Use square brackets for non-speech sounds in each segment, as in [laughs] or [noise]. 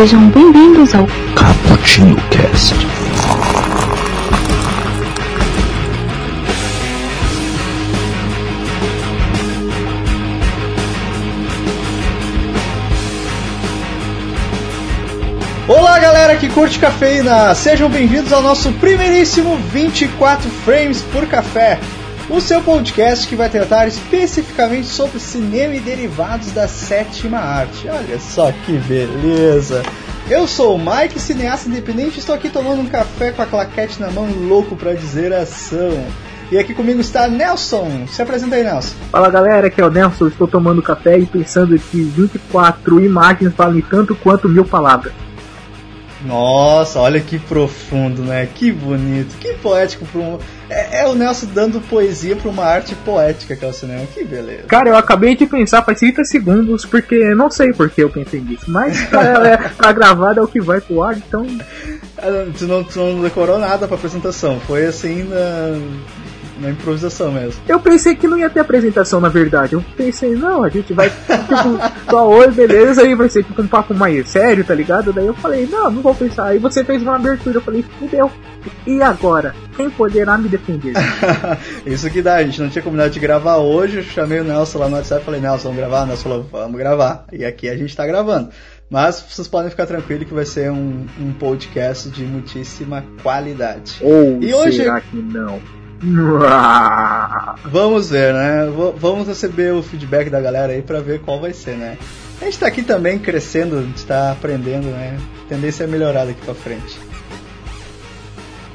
Sejam bem-vindos ao Cappuccino Cast. Olá galera que curte cafeína, sejam bem-vindos ao nosso primeiríssimo 24 frames por café, o seu podcast que vai tratar especificamente sobre cinema e derivados da sétima arte. Olha só que beleza! Eu sou o Mike, cineasta independente, estou aqui tomando um café com a claquete na mão, louco pra dizer ação. E aqui comigo está Nelson. Se apresenta aí, Nelson. Fala galera, aqui é o Nelson. Estou tomando café e pensando que 24 imagens valem tanto quanto mil palavras. Nossa, olha que profundo, né? Que bonito, que poético. Pra um... é, é o Nelson dando poesia para uma arte poética que é o cinema. Que beleza. Cara, eu acabei de pensar faz 30 segundos, porque não sei por que eu pensei nisso, mas [laughs] pra, é, pra gravada é o que vai pro ar, então. Ah, Tu não, tu não decorou nada pra apresentação, foi assim na, na improvisação mesmo. Eu pensei que não ia ter apresentação, na verdade. Eu pensei, não, a gente vai, tipo, [laughs] só oi, beleza, aí vai ser tipo um papo mais sério, tá ligado? Daí eu falei, não, não vou pensar. Aí você fez uma abertura, eu falei, fudeu. E agora? Quem poderá me defender? [laughs] Isso que dá, a gente não tinha combinado de gravar hoje, eu chamei o Nelson lá no WhatsApp falei, Nelson, vamos gravar? O Nelson falou, vamos gravar. E aqui a gente tá gravando. Mas vocês podem ficar tranquilos que vai ser um, um podcast de muitíssima qualidade. Ou E hoje- será que não? [laughs] Vamos ver, né? Vamos receber o feedback da galera aí pra ver qual vai ser, né? A gente tá aqui também crescendo, a gente tá aprendendo, né? A tendência é melhorar daqui pra frente.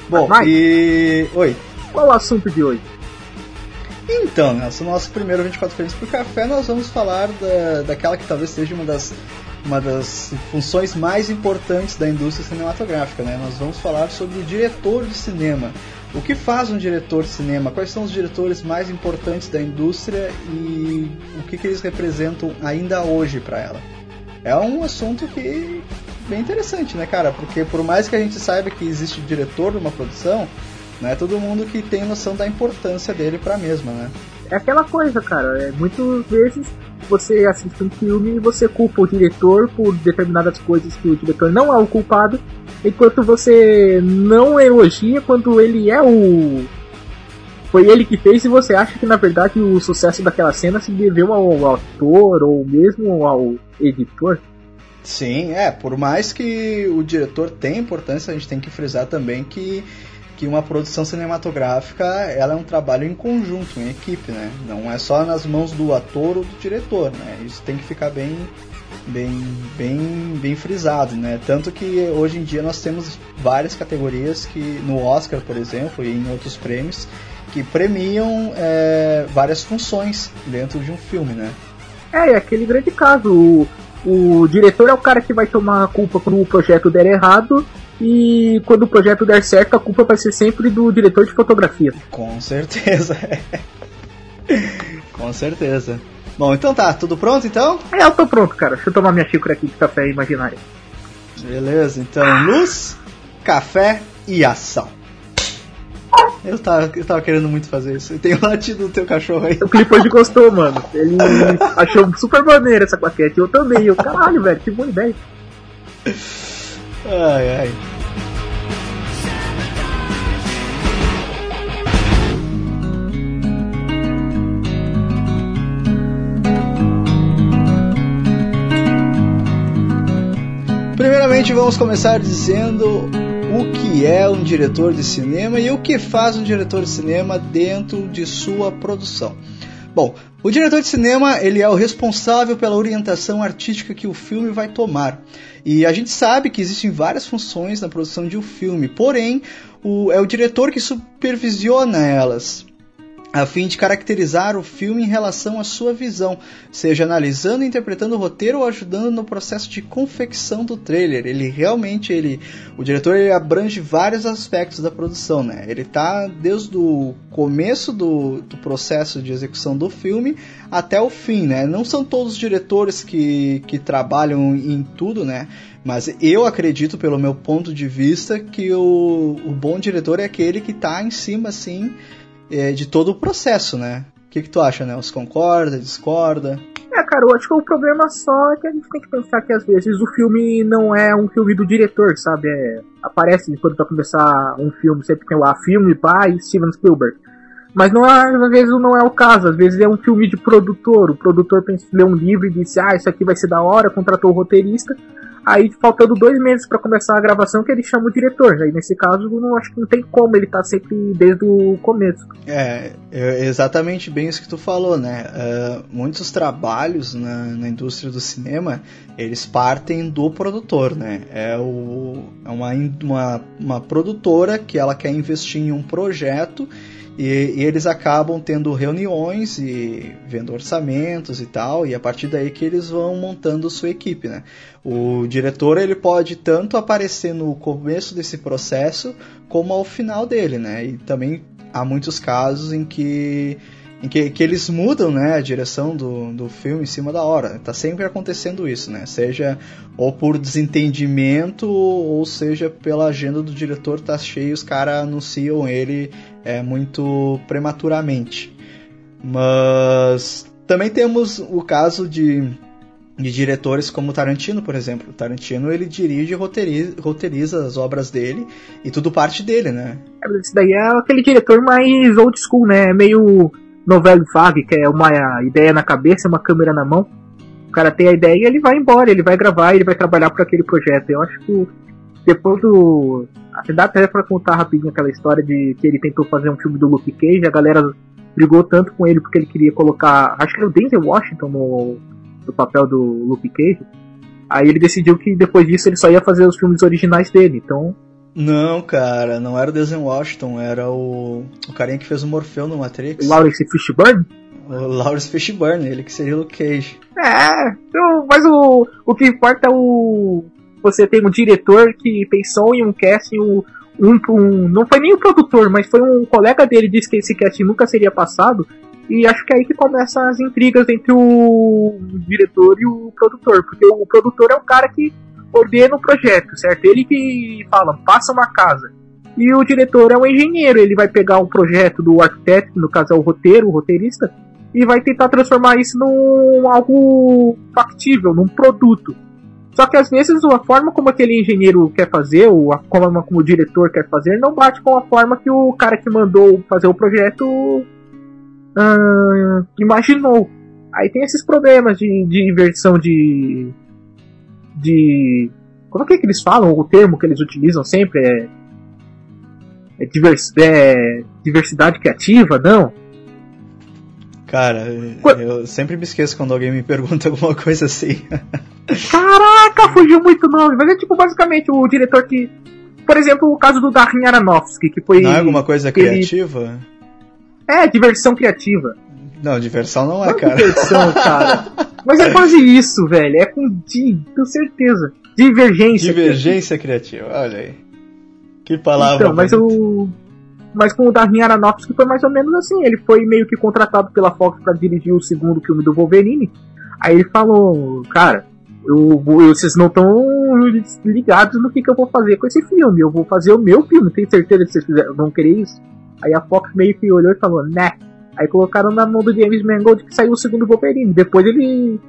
Bom, Vai. e. Oi. Qual o assunto de hoje? Então, Nelson, no nosso primeiro 24 Frames por Café, nós vamos falar da, daquela que talvez seja uma das, uma das funções mais importantes da indústria cinematográfica, né? Nós vamos falar sobre o diretor de cinema. O que faz um diretor de cinema? Quais são os diretores mais importantes da indústria e o que, que eles representam ainda hoje para ela? É um assunto que bem interessante, né, cara? Porque por mais que a gente saiba que existe diretor de uma produção, não é todo mundo que tem noção da importância dele para a mesma, né? É aquela coisa, cara. É, muitas vezes você assiste um filme e você culpa o diretor por determinadas coisas que o diretor não é o culpado, enquanto você não elogia quando ele é o. Foi ele que fez e você acha que na verdade o sucesso daquela cena se deveu ao ator ou mesmo ao editor. Sim, é, por mais que o diretor tenha importância, a gente tem que frisar também que, que uma produção cinematográfica ela é um trabalho em conjunto, em equipe, né? Não é só nas mãos do ator ou do diretor, né? Isso tem que ficar bem, bem, bem, bem frisado, né? Tanto que hoje em dia nós temos várias categorias que no Oscar, por exemplo, e em outros prêmios que premiam é, várias funções dentro de um filme, né? É, é aquele grande caso. O, o diretor é o cara que vai tomar a culpa quando o projeto der errado. E quando o projeto der certo, a culpa vai ser sempre do diretor de fotografia. Com certeza. Com certeza. Bom, então tá, tudo pronto então? Aí eu tô pronto, cara. Deixa eu tomar minha xícara aqui de café imaginário. Beleza, então luz, café e ação. Eu tava, eu tava querendo muito fazer isso. Tem o latido do teu cachorro aí. O Cliff hoje gostou, mano. Ele achou super maneira essa claquete. Eu também. Eu, caralho, velho, que boa ideia. Ai, ai. Primeiramente, vamos começar dizendo o que é um diretor de cinema e o que faz um diretor de cinema dentro de sua produção. Bom, o diretor de cinema ele é o responsável pela orientação artística que o filme vai tomar. E a gente sabe que existem várias funções na produção de um filme, porém o, é o diretor que supervisiona elas a fim de caracterizar o filme em relação à sua visão, seja analisando interpretando o roteiro ou ajudando no processo de confecção do trailer. Ele realmente, ele, o diretor ele abrange vários aspectos da produção, né? Ele tá desde o começo do, do processo de execução do filme até o fim, né? Não são todos os diretores que, que trabalham em tudo, né? Mas eu acredito, pelo meu ponto de vista, que o, o bom diretor é aquele que tá em cima, assim, é, de todo o processo, né? que, que tu acha, né? Você concorda, discorda? É, cara, eu acho que o problema só é que a gente tem que pensar que às vezes o filme não é um filme do diretor, sabe? É, aparece quando vai começar um filme, sempre tem lá filme by Steven Spielberg. Mas não é, às vezes não é o caso, às vezes é um filme de produtor. O produtor pensa, lê um livro e disse, ah, isso aqui vai ser da hora, contratou o roteirista. Aí, faltando dois meses para começar a gravação, que ele chama o diretor. Aí, nesse caso, não acho que não tem como ele tá sempre desde o começo. É, é exatamente bem isso que tu falou, né? Uh, muitos trabalhos na, na, indústria do cinema, eles partem do produtor, né? É, o, é uma, uma, uma produtora que ela quer investir em um projeto e, e, eles acabam tendo reuniões e vendo orçamentos e tal, e a partir daí que eles vão montando sua equipe, né? O diretor ele pode tanto aparecer no começo desse processo como ao final dele, né? E também há muitos casos em que em que, que, eles mudam né, a direção do, do filme em cima da hora. Tá sempre acontecendo isso, né? Seja ou por desentendimento, ou seja pela agenda do diretor tá cheio, os caras anunciam ele é, muito prematuramente. Mas também temos o caso de, de diretores como Tarantino, por exemplo. Tarantino ele dirige e roteiriza, roteiriza as obras dele e tudo parte dele, né? É, Isso daí é aquele diretor mais old school, né? Meio novela vague, que é uma ideia na cabeça, uma câmera na mão. O cara tem a ideia e ele vai embora, ele vai gravar, ele vai trabalhar para aquele projeto. Eu acho que depois do. Acho dá até pra contar rapidinho aquela história de que ele tentou fazer um filme do Luke Cage, a galera brigou tanto com ele porque ele queria colocar. Acho que era o Denzel Washington no, no papel do Luke Cage. Aí ele decidiu que depois disso ele só ia fazer os filmes originais dele. Então não, cara, não era o Denzel Washington, era o, o carinha que fez o Morfeu no Matrix. Lawrence Fishburne? O Lawrence Fishburne, ele que seria o Luke Cage. É, então, mas o, o que importa é o. Você tem um diretor que pensou em um casting, um, um, um, não foi nem o produtor, mas foi um colega dele disse que esse casting nunca seria passado. E acho que é aí que começam as intrigas entre o diretor e o produtor, porque o produtor é o cara que ordena o projeto, certo? Ele que fala, passa uma casa. E o diretor é um engenheiro, ele vai pegar um projeto do arquiteto, no caso é o roteiro, o roteirista, e vai tentar transformar isso num algo factível, num produto. Só que às vezes a forma como aquele engenheiro quer fazer, ou a forma como o diretor quer fazer, não bate com a forma que o cara que mandou fazer o projeto uh, imaginou. Aí tem esses problemas de, de inversão de, de. Como é que eles falam? O termo que eles utilizam sempre é. É, divers, é diversidade criativa, não? Cara, eu sempre me esqueço quando alguém me pergunta [laughs] alguma coisa assim. Caraca, fugiu muito nome. Mas é tipo basicamente o diretor que. Por exemplo, o caso do Darren Aronofsky, que foi. Não é alguma coisa criativa? Ele... É, diversão criativa. Não, diversão não é, não cara. Diversão, cara. [laughs] Mas é quase isso, velho. É com D, tenho certeza. Divergência. Divergência criativa, olha aí. Que palavra. Então, mas o. Mas com o Darwin Aronofsky foi mais ou menos assim. Ele foi meio que contratado pela Fox para dirigir o segundo filme do Wolverine. Aí ele falou, cara, eu, eu, vocês não estão ligados no que, que eu vou fazer com esse filme. Eu vou fazer o meu filme. Tem certeza que vocês vão querer isso? Aí a Fox meio que olhou e falou, né. Aí colocaram na mão do James Mangold que saiu o segundo Wolverine. Depois ele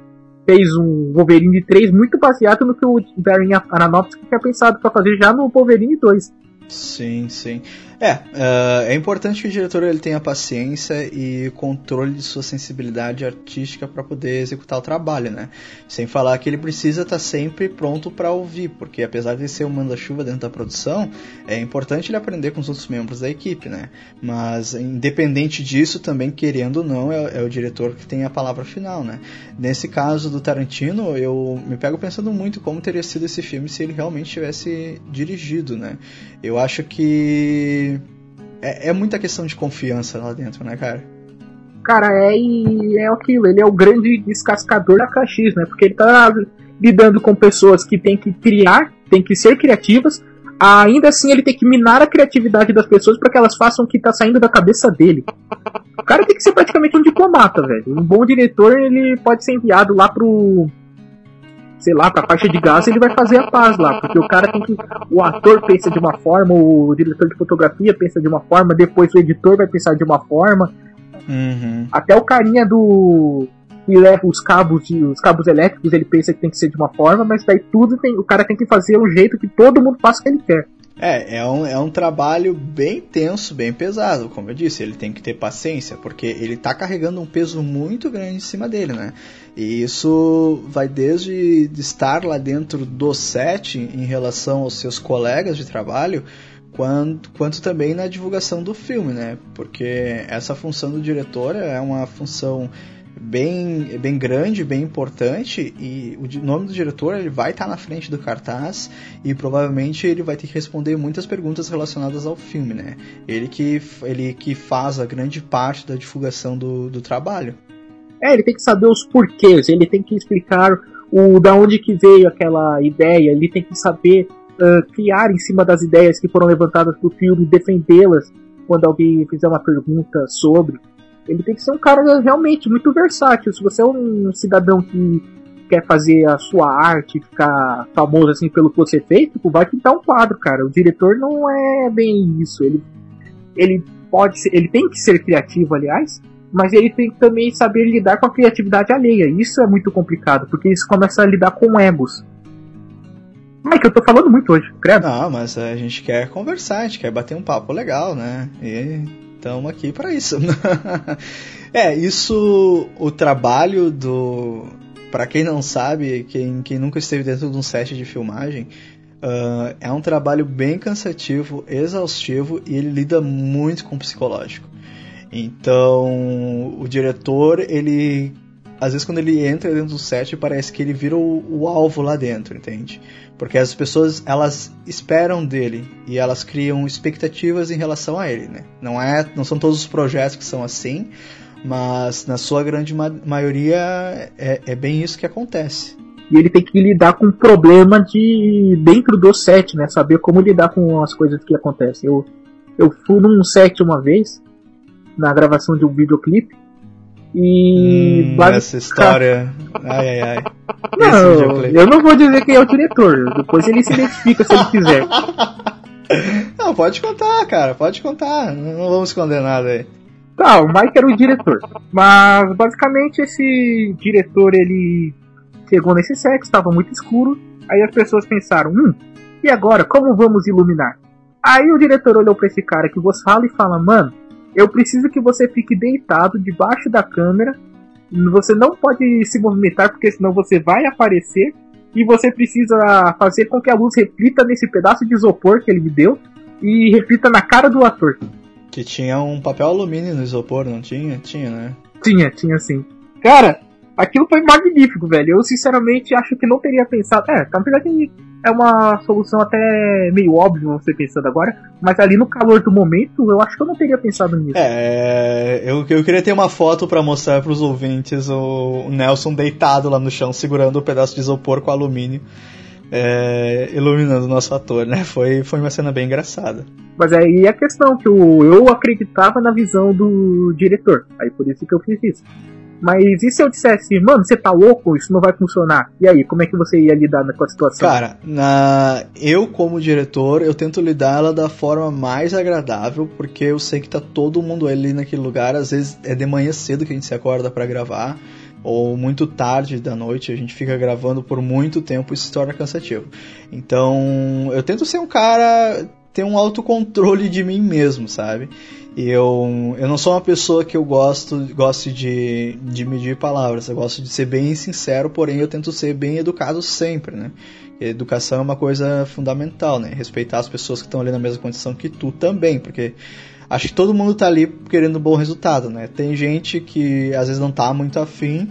fez um Wolverine 3 muito baseado no que o Darren Aronofsky tinha pensado para fazer já no Wolverine 2. Sim, sim. É, uh, é importante que o diretor ele tenha paciência e controle de sua sensibilidade artística para poder executar o trabalho, né? Sem falar que ele precisa estar tá sempre pronto para ouvir, porque apesar de ser um manda-chuva dentro da produção, é importante ele aprender com os outros membros da equipe, né? Mas independente disso, também querendo ou não, é, é o diretor que tem a palavra final, né? Nesse caso do Tarantino, eu me pego pensando muito como teria sido esse filme se ele realmente tivesse dirigido, né? Eu acho que é, é muita questão de confiança lá dentro, né, cara? Cara, é, é aquilo, ele é o grande descascador da KX, né? Porque ele tá lidando com pessoas que tem que criar, tem que ser criativas, ainda assim ele tem que minar a criatividade das pessoas para que elas façam o que tá saindo da cabeça dele. O cara tem que ser praticamente um diplomata, velho. Um bom diretor, ele pode ser enviado lá pro sei lá, pra faixa de gás, ele vai fazer a paz lá, porque o cara tem que. O ator pensa de uma forma, o diretor de fotografia pensa de uma forma, depois o editor vai pensar de uma forma. Uhum. Até o carinha do. que leva os cabos de, os cabos elétricos, ele pensa que tem que ser de uma forma, mas daí tudo tem, o cara tem que fazer um jeito que todo mundo faça o que ele quer. É, é um, é um trabalho bem tenso, bem pesado, como eu disse, ele tem que ter paciência, porque ele tá carregando um peso muito grande em cima dele, né? E isso vai desde de estar lá dentro do set em relação aos seus colegas de trabalho, quanto, quanto também na divulgação do filme, né? Porque essa função do diretor é uma função bem, bem grande, bem importante e o nome do diretor ele vai estar tá na frente do cartaz e provavelmente ele vai ter que responder muitas perguntas relacionadas ao filme, né? Ele que, ele que faz a grande parte da divulgação do, do trabalho. É, ele tem que saber os porquês, ele tem que explicar o da onde que veio aquela ideia, ele tem que saber uh, criar em cima das ideias que foram levantadas do filme, defendê-las quando alguém fizer uma pergunta sobre. Ele tem que ser um cara realmente muito versátil. Se você é um cidadão que quer fazer a sua arte, ficar famoso assim pelo que você fez, tipo, vai pintar um quadro, cara. O diretor não é bem isso. Ele, ele pode ser, ele tem que ser criativo, aliás, mas ele tem que também saber lidar com a criatividade alheia. Isso é muito complicado, porque isso começa a lidar com egos. Ai, que eu tô falando muito hoje, credo. Não, mas a gente quer conversar, a gente quer bater um papo legal, né? E estamos aqui para isso. [laughs] é, isso, o trabalho do. Para quem não sabe, quem, quem nunca esteve dentro de um set de filmagem, uh, é um trabalho bem cansativo, exaustivo e ele lida muito com o psicológico. Então, o diretor, ele às vezes quando ele entra dentro do set parece que ele vira o, o, alvo lá dentro, entende? Porque as pessoas elas esperam dele e elas criam expectativas em relação a ele, né? Não é, não são todos os projetos que são assim, mas na sua grande ma maioria é, é bem isso que acontece. E ele tem que lidar com o problema de dentro do set, né? Saber como lidar com as coisas que acontecem. Eu eu fui num set uma vez na gravação de um videoclipe e. Hum, essa história. Ai, ai, ai. Não, eu não vou dizer quem é o diretor. Depois ele se identifica se ele quiser. [laughs] Não, pode contar, cara. Pode contar. Não vamos esconder nada aí. Tá, o Mike era o diretor. Mas basicamente esse diretor ele chegou nesse set, estava muito escuro. Aí as pessoas pensaram: hum, e agora? Como vamos iluminar? Aí o diretor olhou para esse cara que você fala e fala: mano eu preciso que você fique deitado debaixo da câmera. Você não pode se movimentar porque senão você vai aparecer. E você precisa fazer com que a luz reflita nesse pedaço de isopor que ele me deu e reflita na cara do ator. Que tinha um papel alumínio no isopor, não tinha? Tinha, né? Tinha, tinha sim. Cara, aquilo foi magnífico, velho. Eu sinceramente acho que não teria pensado. É, na verdade é uma solução até meio óbvia você pensando agora, mas ali no calor do momento, eu acho que eu não teria pensado nisso. É, eu, eu queria ter uma foto para mostrar para os ouvintes o Nelson deitado lá no chão, segurando o um pedaço de isopor com alumínio. É, iluminando o nosso ator, né? Foi, foi uma cena bem engraçada. Mas aí é a questão que eu, eu acreditava na visão do diretor. Aí por isso que eu fiz isso. Mas e se eu dissesse, mano, você tá louco? Isso não vai funcionar. E aí, como é que você ia lidar com a situação? Cara, na... eu como diretor, eu tento lidar ela da forma mais agradável, porque eu sei que tá todo mundo ali naquele lugar. Às vezes é de manhã cedo que a gente se acorda para gravar ou muito tarde da noite, a gente fica gravando por muito tempo, isso se torna cansativo. Então, eu tento ser um cara ter um autocontrole de mim mesmo, sabe? Eu, eu não sou uma pessoa que eu gosto, gosto de, de medir palavras, eu gosto de ser bem sincero, porém eu tento ser bem educado sempre, né? Educação é uma coisa fundamental, né? Respeitar as pessoas que estão ali na mesma condição que tu também, porque acho que todo mundo tá ali querendo um bom resultado, né? Tem gente que às vezes não tá muito afim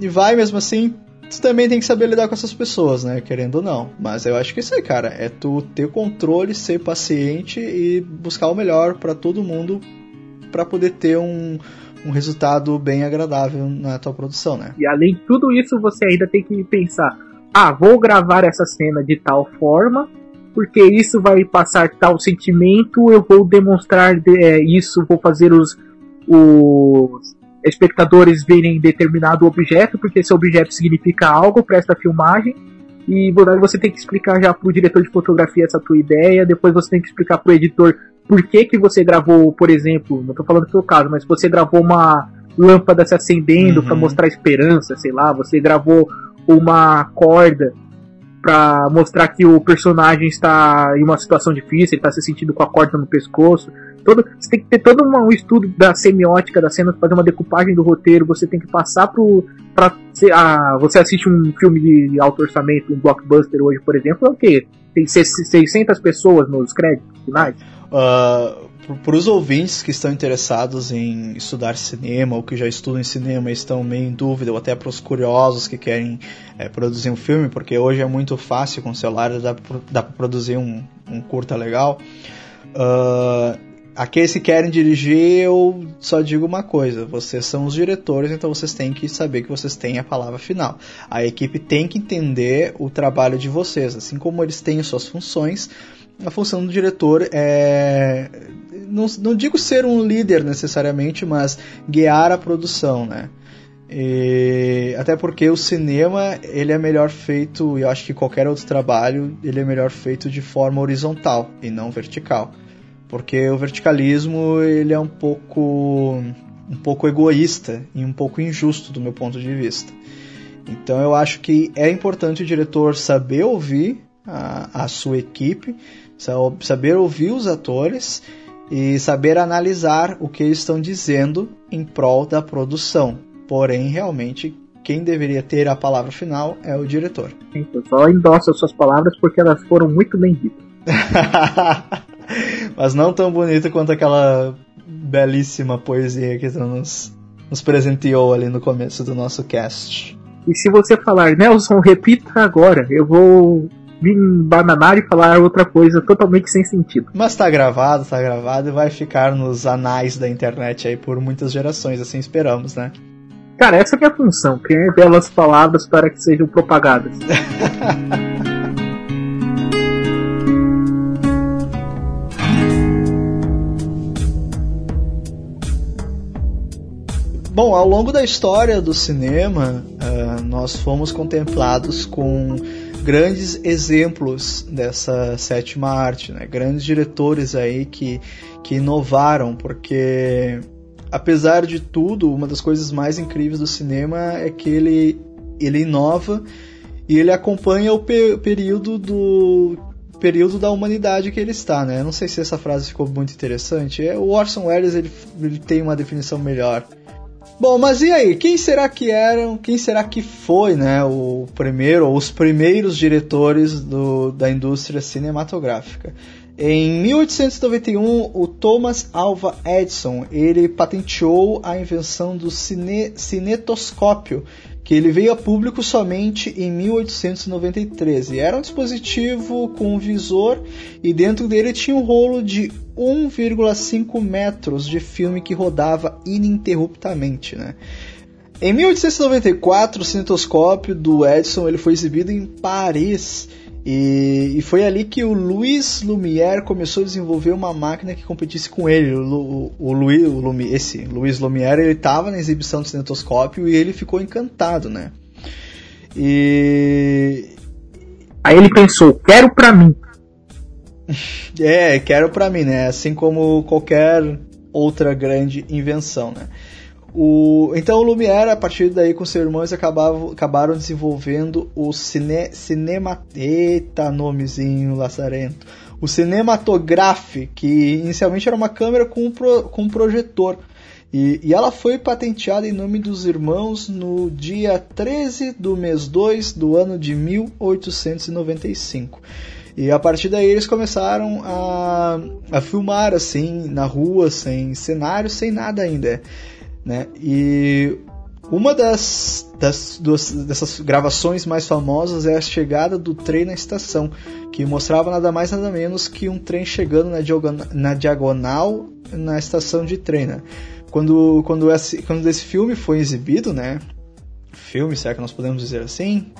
e vai mesmo assim tu também tem que saber lidar com essas pessoas, né? Querendo ou não. Mas eu acho que isso aí, cara, é tu ter controle, ser paciente e buscar o melhor para todo mundo para poder ter um, um resultado bem agradável na tua produção, né? E além de tudo isso, você ainda tem que pensar: ah, vou gravar essa cena de tal forma, porque isso vai passar tal sentimento, eu vou demonstrar é, isso, vou fazer os, os espectadores verem determinado objeto, porque esse objeto significa algo para essa filmagem. E você tem que explicar já pro diretor de fotografia essa tua ideia, depois você tem que explicar pro editor por que, que você gravou, por exemplo, não estou falando do seu caso, mas você gravou uma lâmpada se acendendo uhum. para mostrar esperança, sei lá, você gravou uma corda para mostrar que o personagem está em uma situação difícil, ele está se sentindo com a corda no pescoço. Todo, você tem que ter todo um estudo da semiótica da cena, fazer uma decupagem do roteiro, você tem que passar pro. Pra, ah, você assiste um filme de alto orçamento, um blockbuster hoje, por exemplo, é o quê? Tem 600 pessoas nos créditos finais? Uh, para os ouvintes que estão interessados em estudar cinema ou que já estudam em cinema e estão meio em dúvida, ou até para os curiosos que querem é, produzir um filme, porque hoje é muito fácil com o celular, dá, dá para produzir um, um, curta legal. Uh, aqueles que querem dirigir, eu só digo uma coisa: vocês são os diretores, então vocês têm que saber que vocês têm a palavra final. A equipe tem que entender o trabalho de vocês, assim como eles têm suas funções a função do diretor é não, não digo ser um líder necessariamente, mas guiar a produção, né? E, até porque o cinema ele é melhor feito, e eu acho que qualquer outro trabalho ele é melhor feito de forma horizontal e não vertical, porque o verticalismo ele é um pouco um pouco egoísta e um pouco injusto do meu ponto de vista. Então eu acho que é importante o diretor saber ouvir a, a sua equipe, saber ouvir os atores e saber analisar o que eles estão dizendo em prol da produção. Porém, realmente, quem deveria ter a palavra final é o diretor. Eu só endosso as suas palavras porque elas foram muito bem ditas. [laughs] Mas não tão bonita quanto aquela belíssima poesia que tu nos, nos presenteou ali no começo do nosso cast. E se você falar, Nelson, repita agora, eu vou vir bananar e falar outra coisa totalmente sem sentido. Mas tá gravado, tá gravado e vai ficar nos anais da internet aí por muitas gerações, assim esperamos, né? Cara, essa é a função, criar belas palavras para que sejam propagadas. [laughs] Bom, ao longo da história do cinema, uh, nós fomos contemplados com grandes exemplos dessa sétima arte, né? Grandes diretores aí que, que inovaram, porque apesar de tudo, uma das coisas mais incríveis do cinema é que ele, ele inova e ele acompanha o pe período do período da humanidade que ele está, né? Não sei se essa frase ficou muito interessante. É, o Orson Welles ele, ele tem uma definição melhor. Bom, mas e aí? Quem será que eram? Quem será que foi, né, o primeiro ou os primeiros diretores do, da indústria cinematográfica? Em 1891, o Thomas Alva Edison ele patenteou a invenção do cine, cinetoscópio, que ele veio a público somente em 1893. E era um dispositivo com um visor e dentro dele tinha um rolo de 1,5 metros de filme que rodava ininterruptamente, né? Em 1894, o cinetoscópio do Edison ele foi exibido em Paris e, e, foi ali que o Louis Lumière começou a desenvolver uma máquina que competisse com ele. O, o, o Louis, o Lumière, esse Louis Lumière ele estava na exibição do cinetoscópio e ele ficou encantado, né? E aí ele pensou, quero para mim. [laughs] É, quero para mim, né? Assim como qualquer outra grande invenção, né? O, então o Lumière, a partir daí com seus irmãos, acabavam, acabaram desenvolvendo o cine, cinema... Eita, nomezinho lazarento. O cinematográfico, que inicialmente era uma câmera com um, pro, com um projetor. E, e, ela foi patenteada em nome dos irmãos no dia 13 do mês 2 do ano de 1895. E a partir daí eles começaram a, a filmar assim, na rua, sem cenário, sem nada ainda. Né? E uma das, das duas, dessas gravações mais famosas é a chegada do trem na estação, que mostrava nada mais nada menos que um trem chegando na diagonal na, diagonal, na estação de trem. Né? Quando, quando, esse, quando esse filme foi exibido, né? filme, será que nós podemos dizer assim?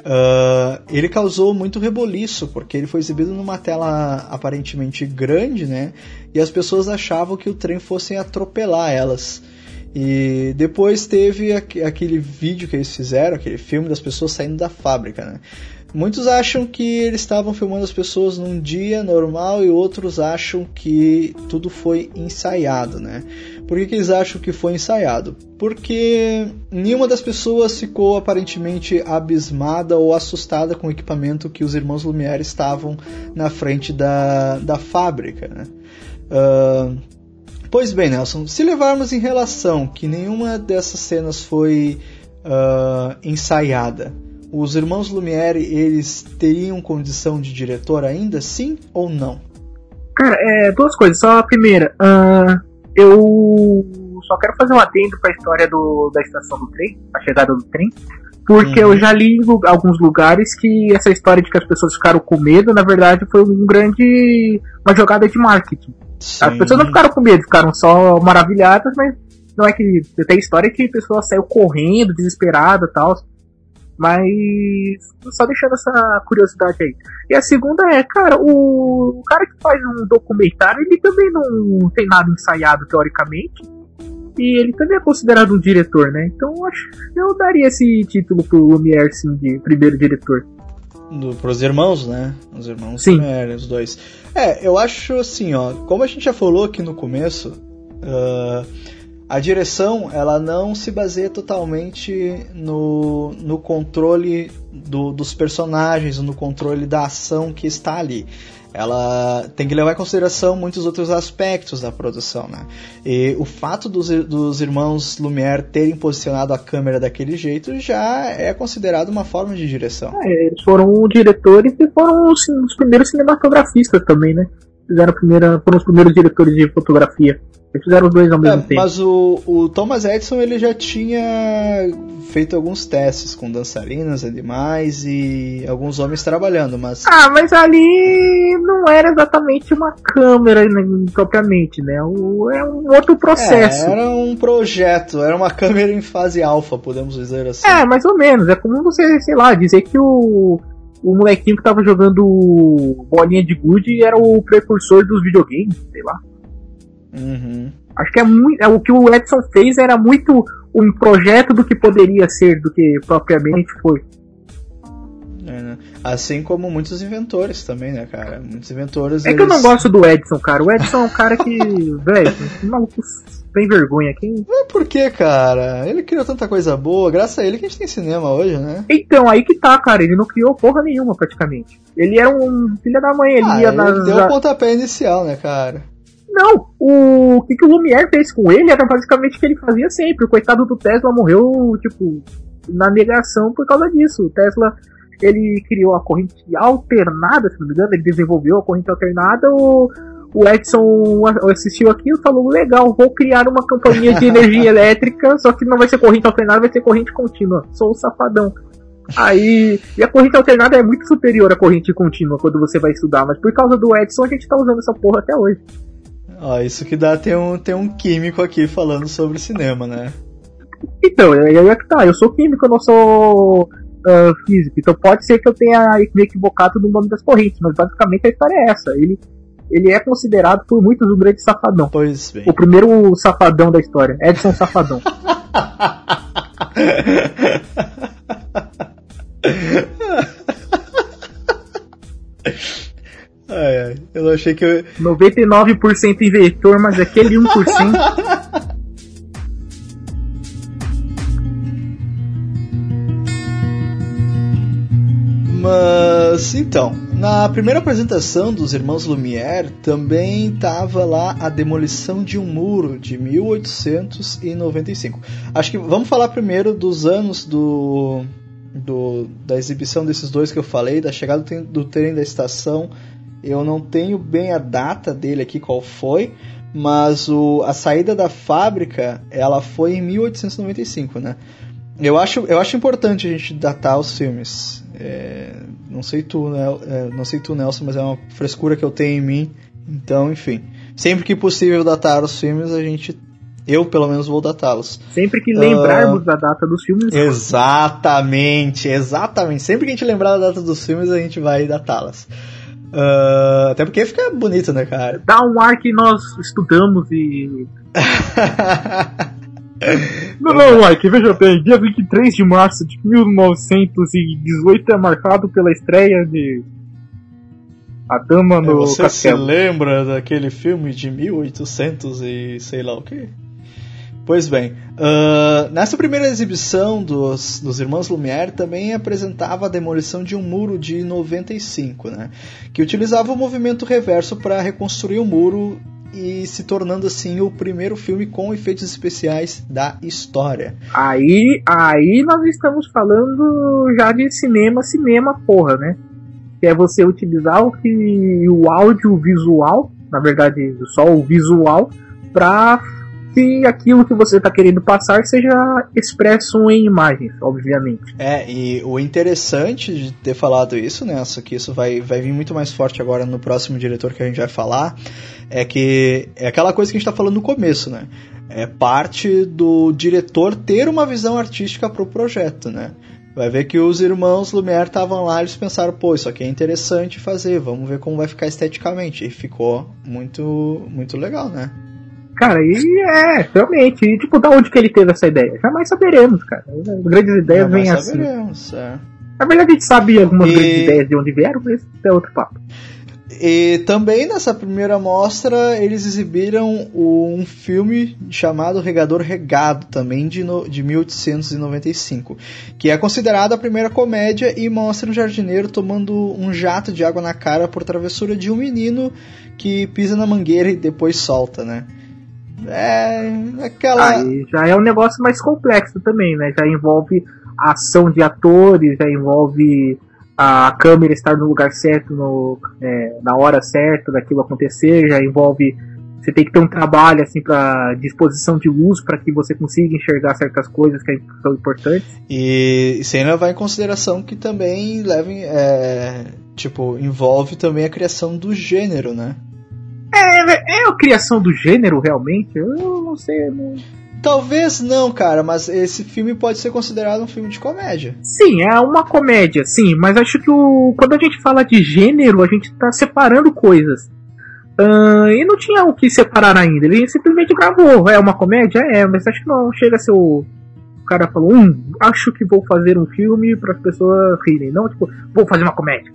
Uh, ele causou muito reboliço, porque ele foi exibido numa tela aparentemente grande, né? E as pessoas achavam que o trem fosse atropelar elas. E depois teve aquele vídeo que eles fizeram, aquele filme das pessoas saindo da fábrica, né? muitos acham que eles estavam filmando as pessoas num dia normal e outros acham que tudo foi ensaiado, né? Por que, que eles acham que foi ensaiado? Porque nenhuma das pessoas ficou aparentemente abismada ou assustada com o equipamento que os irmãos Lumière estavam na frente da, da fábrica, né? Uh, pois bem, Nelson, se levarmos em relação que nenhuma dessas cenas foi uh, ensaiada, os irmãos Lumière eles teriam condição de diretor ainda, sim ou não? Cara, é, duas coisas. Só a primeira, uh, eu só quero fazer um adendo para a história do, da estação do trem, a chegada do trem, porque uhum. eu já li em alguns lugares que essa história de que as pessoas ficaram com medo, na verdade, foi um grande uma jogada de marketing. Sim. As pessoas não ficaram com medo, ficaram só maravilhadas, mas não é que tem história que a pessoa saiu correndo, desesperada, tal. Mas só deixando essa curiosidade aí. E a segunda é, cara, o, o cara que faz um documentário, ele também não tem nada ensaiado teoricamente. E ele também é considerado um diretor, né? Então acho eu daria esse título pro Lumière, sim, de primeiro diretor. Do, pros irmãos, né? Os irmãos Sim. Os dois. É, eu acho assim, ó, como a gente já falou aqui no começo, uh, a direção ela não se baseia totalmente no, no controle do, dos personagens, no controle da ação que está ali. Ela tem que levar em consideração muitos outros aspectos da produção, né? E o fato dos, dos irmãos Lumière terem posicionado a câmera daquele jeito já é considerado uma forma de direção. É, eles foram diretores e foram os, os primeiros cinematografistas também, né? Fizeram primeira, foram os primeiros diretores de fotografia. Eles fizeram os dois ao mesmo é, tempo. Mas o, o Thomas Edison ele já tinha feito alguns testes com dançarinas, animais e alguns homens trabalhando, mas. Ah, mas ali não era exatamente uma câmera né, propriamente, né? O, é um outro processo. É, era um projeto, era uma [laughs] câmera em fase alfa, podemos dizer assim. É, mais ou menos. É como você, sei lá, dizer que o o molequinho que tava jogando bolinha de gude era o precursor dos videogames, sei lá. Uhum. Acho que é muito. É, o que o Edson fez era muito um projeto do que poderia ser, do que propriamente foi. É, né? Assim como muitos inventores também, né, cara? Muitos inventores. É eles... que eu não gosto do Edson, cara. O Edson é um cara que. [laughs] velho, maluco tem vergonha. É por que, cara? Ele criou tanta coisa boa, graças a ele que a gente tem cinema hoje, né? Então, aí que tá, cara. Ele não criou porra nenhuma, praticamente. Ele era um filho da mãe, ele ah, ia ele nas. Deu o pontapé inicial, né, cara? Não, o que, que o Lumière fez com ele era basicamente o que ele fazia sempre. O coitado do Tesla morreu, tipo, na negação por causa disso. O Tesla, ele criou a corrente alternada, se não me engano, ele desenvolveu a corrente alternada, o, o Edson assistiu aquilo e falou, legal, vou criar uma campanha de energia [laughs] elétrica, só que não vai ser corrente alternada, vai ser corrente contínua. Sou o safadão. Aí, e a corrente alternada é muito superior à corrente contínua quando você vai estudar, mas por causa do Edson a gente tá usando essa porra até hoje. Ó, isso que dá tem um, tem um químico aqui falando sobre cinema, né? Então, aí é que tá, eu sou químico, eu não sou uh, físico, então pode ser que eu tenha me equivocado no nome das correntes, mas basicamente a história é essa. Ele, ele é considerado por muitos um grande safadão. Pois bem. O primeiro safadão da história, Edson Safadão. [laughs] Ai, ai. Eu achei que eu... 99% inventor, mas aquele 1%. [laughs] Mas então, na primeira apresentação dos irmãos Lumière também estava lá a demolição de um muro de 1895. Acho que vamos falar primeiro dos anos do, do da exibição desses dois que eu falei, da chegada do trem da estação eu não tenho bem a data dele aqui, qual foi, mas o, a saída da fábrica ela foi em 1895, né? Eu acho, eu acho importante a gente datar os filmes. É, não sei tu, né? É, não sei tu, Nelson, mas é uma frescura que eu tenho em mim. Então, enfim, sempre que possível datar os filmes, a gente eu, pelo menos, vou datá-los. Sempre que lembrarmos uh, da data dos filmes. Exatamente, exatamente. Sempre que a gente lembrar da data dos filmes, a gente vai datá-las. Uh, até porque fica bonito, né, cara? Dá um ar que nós estudamos e. [laughs] Não, não, Mike, veja bem, dia 23 de março de 1918 é marcado pela estreia de A Dama no Você Castelo. se lembra daquele filme de 1800 e sei lá o que? Pois bem, ah, nessa primeira exibição dos, dos Irmãos Lumière também apresentava a demolição de um muro de 95, né? Que utilizava o movimento reverso para reconstruir o muro e se tornando assim o primeiro filme com efeitos especiais da história. Aí, aí nós estamos falando já de cinema, cinema, porra, né? Que é você utilizar o que o audiovisual, na verdade, só o visual, pra que aquilo que você está querendo passar seja expresso em imagens, obviamente. É, e o interessante de ter falado isso, né, só que isso vai, vai vir muito mais forte agora no próximo diretor que a gente vai falar, é que é aquela coisa que a gente está falando no começo, né? É parte do diretor ter uma visão artística pro projeto, né? Vai ver que os irmãos Lumière estavam lá e eles pensaram, pô, isso aqui é interessante fazer, vamos ver como vai ficar esteticamente. E ficou muito, muito legal, né? Cara, e é, realmente, e, tipo, da onde que ele teve essa ideia? Jamais saberemos, cara. As grandes ideias vêm assim. saberemos, é. Na verdade, a gente sabe algumas E- grandes ideias de onde vieram, mas isso é outro papo. E também nessa primeira mostra eles exibiram um filme chamado Regador Regado, também de, no- de 1895, que é considerada a primeira comédia e mostra um jardineiro tomando um jato de água na cara por travessura de um menino que pisa na mangueira e depois solta, né? É aquela. Aí já é um negócio mais complexo também, né? Já envolve a ação de atores, já envolve a câmera estar no lugar certo, no, é, na hora certa daquilo acontecer, já envolve você tem que ter um trabalho assim para disposição de luz para que você consiga enxergar certas coisas que são importantes. E, sem levar em consideração que também leva, é, tipo, envolve também a criação do gênero, né? É, é a criação do gênero realmente? Eu não sei. Não... Talvez não, cara, mas esse filme pode ser considerado um filme de comédia. Sim, é uma comédia, sim, mas acho que o, quando a gente fala de gênero, a gente tá separando coisas. Ah, e não tinha o que separar ainda, ele simplesmente gravou. É uma comédia? É, mas acho que não chega a ser o. O cara falou, hum, acho que vou fazer um filme para as pessoas rirem. Não, tipo, vou fazer uma comédia.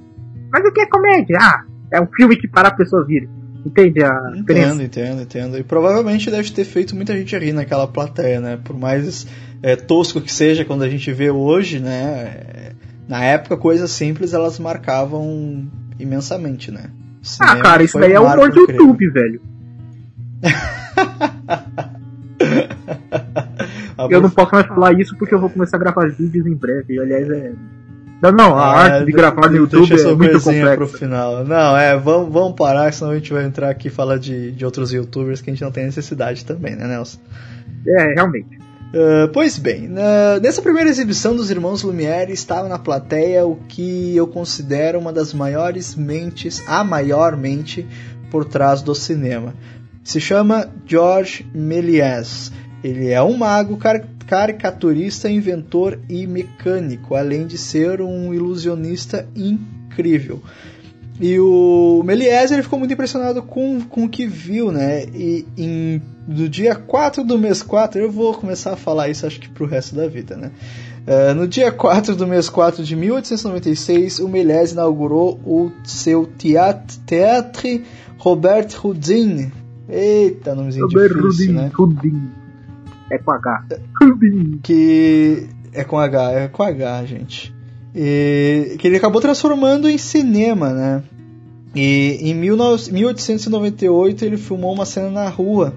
Mas o que é comédia? Ah, é um filme que para as pessoas rirem. Entende a diferença? Entendo, entendo, entendo. E provavelmente deve ter feito muita gente rir naquela plateia, né? Por mais é, tosco que seja quando a gente vê hoje, né? é, Na época, coisas simples elas marcavam imensamente, né? O Ah, cara, isso daí é um humor incrível. YouTube, velho. [laughs] Eu não posso mais falar isso porque eu vou começar a gravar vídeos em breve. E, aliás, é. Não, a Ah, arte de gravar no YouTube é muito coisinha pro complexa. final. Não, é, vamos, vamos parar, senão a gente vai entrar aqui e falar de, de outros youtubers que a gente não tem necessidade também, né, Nelson? É, realmente. Ah, pois bem, na- nessa primeira exibição dos Irmãos Lumière estava na plateia o que eu considero uma das maiores mentes, a maior mente por trás do cinema. Se chama Georges Méliès. Ele é um mago, car- caricaturista, inventor e mecânico, além de ser um ilusionista incrível. E o ele ficou muito impressionado com, com o que viu, né? E em, no dia 4 do mês 4, eu vou começar a falar isso acho que pro resto da vida, né? Eh, no dia 4 do mês 4 de 1896, o Méliès inaugurou o seu Théâtre, Théâtre Robert Houdin. Eita, nomezinho difícil, Rudin, né? Rudin. É com H. [laughs] Que é com H, é com H, gente. E, que ele acabou transformando em cinema, né? E em 19 1898 ele filmou uma cena na rua.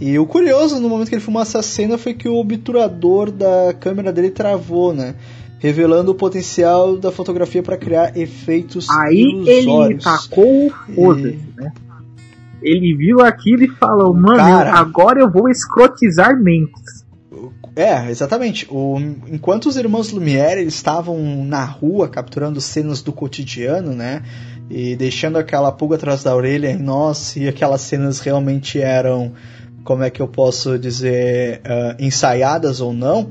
E o curioso no momento que ele filmou essa cena foi que o obturador da câmera dele travou, né? Revelando o potencial da fotografia para criar efeitos Aí ele ilusórios. tacou o foda-se, né? Ele viu aquilo e falou, mano, Cara. agora eu vou escrotizar mentes. É, exatamente. O, enquanto os irmãos Lumière estavam na rua capturando cenas do cotidiano, né? E deixando aquela pulga atrás da orelha em nós se aquelas cenas realmente eram, como é que eu posso dizer, ah, ensaiadas ou não.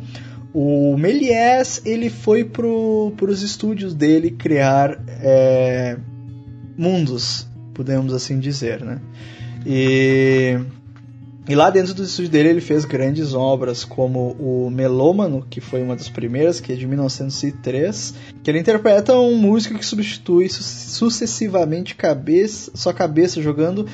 O Méliès ele foi pro, pros estúdios dele criar é, mundos, podemos assim dizer, né? E E lá dentro do estúdio dele ele fez grandes obras como o Melômano, que foi uma das primeiras, que é de 1903, que ele interpreta um músico que substitui sucessivamente cabeça, sua cabeça jogando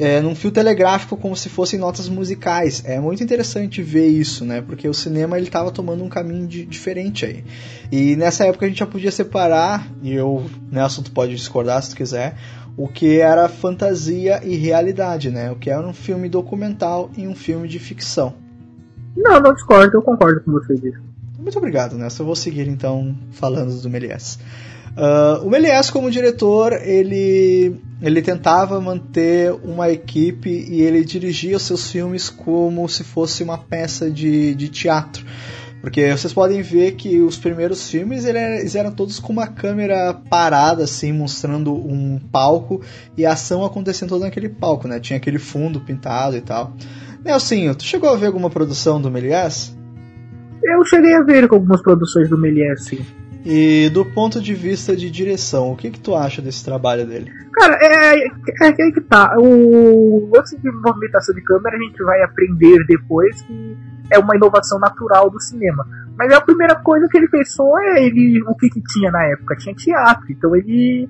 é, num fio telegráfico como se fossem notas musicais. É muito interessante ver isso, né? Porque o cinema ele estava tomando um caminho de, diferente aí. E nessa época a gente já podia separar, e eu, Nelson, tu pode discordar se tu quiser, o que era fantasia e realidade, né? O que era um filme documental e um filme de ficção. Não, não discordo, eu concordo com você disso. Muito obrigado, né? Eu vou seguir então falando do Méliès. Uh, o Méliès, como diretor, ele, ele tentava manter uma equipe e ele dirigia os seus filmes como se fosse uma peça de, de teatro. Porque vocês podem ver que os primeiros filmes eles eram todos com uma câmera parada, assim, mostrando um palco e a ação acontecendo toda naquele palco, né? Tinha aquele fundo pintado e tal. Nelsinho, tu chegou a ver alguma produção do Méliès? Eu cheguei a ver algumas produções do Méliès, sim. E do ponto de vista de direção, o que, que tu acha desse trabalho dele? Cara, é, é, é que tá. O lance de movimentação de câmera a gente vai aprender depois que é uma inovação natural do cinema. Mas a primeira coisa que ele pensou é ele, o que, que tinha na época? Tinha teatro. Então ele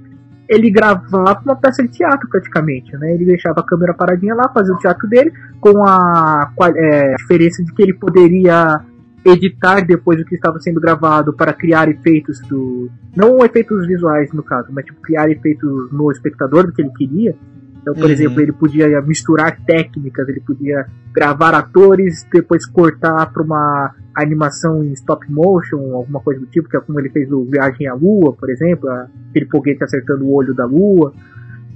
ele gravava uma peça de teatro praticamente, né? Ele deixava a câmera paradinha lá, fazia o teatro dele, com a, é, diferença de que ele poderia editar depois o que estava sendo gravado para criar efeitos do. Não efeitos visuais no caso, mas tipo, criar efeitos no espectador do que ele queria. Então, por uhum. exemplo, ele podia misturar técnicas, ele podia gravar atores, depois cortar para uma animação em stop motion, alguma coisa do tipo, que é como ele fez o Viagem à Lua, por exemplo, aquele foguete acertando o olho da Lua.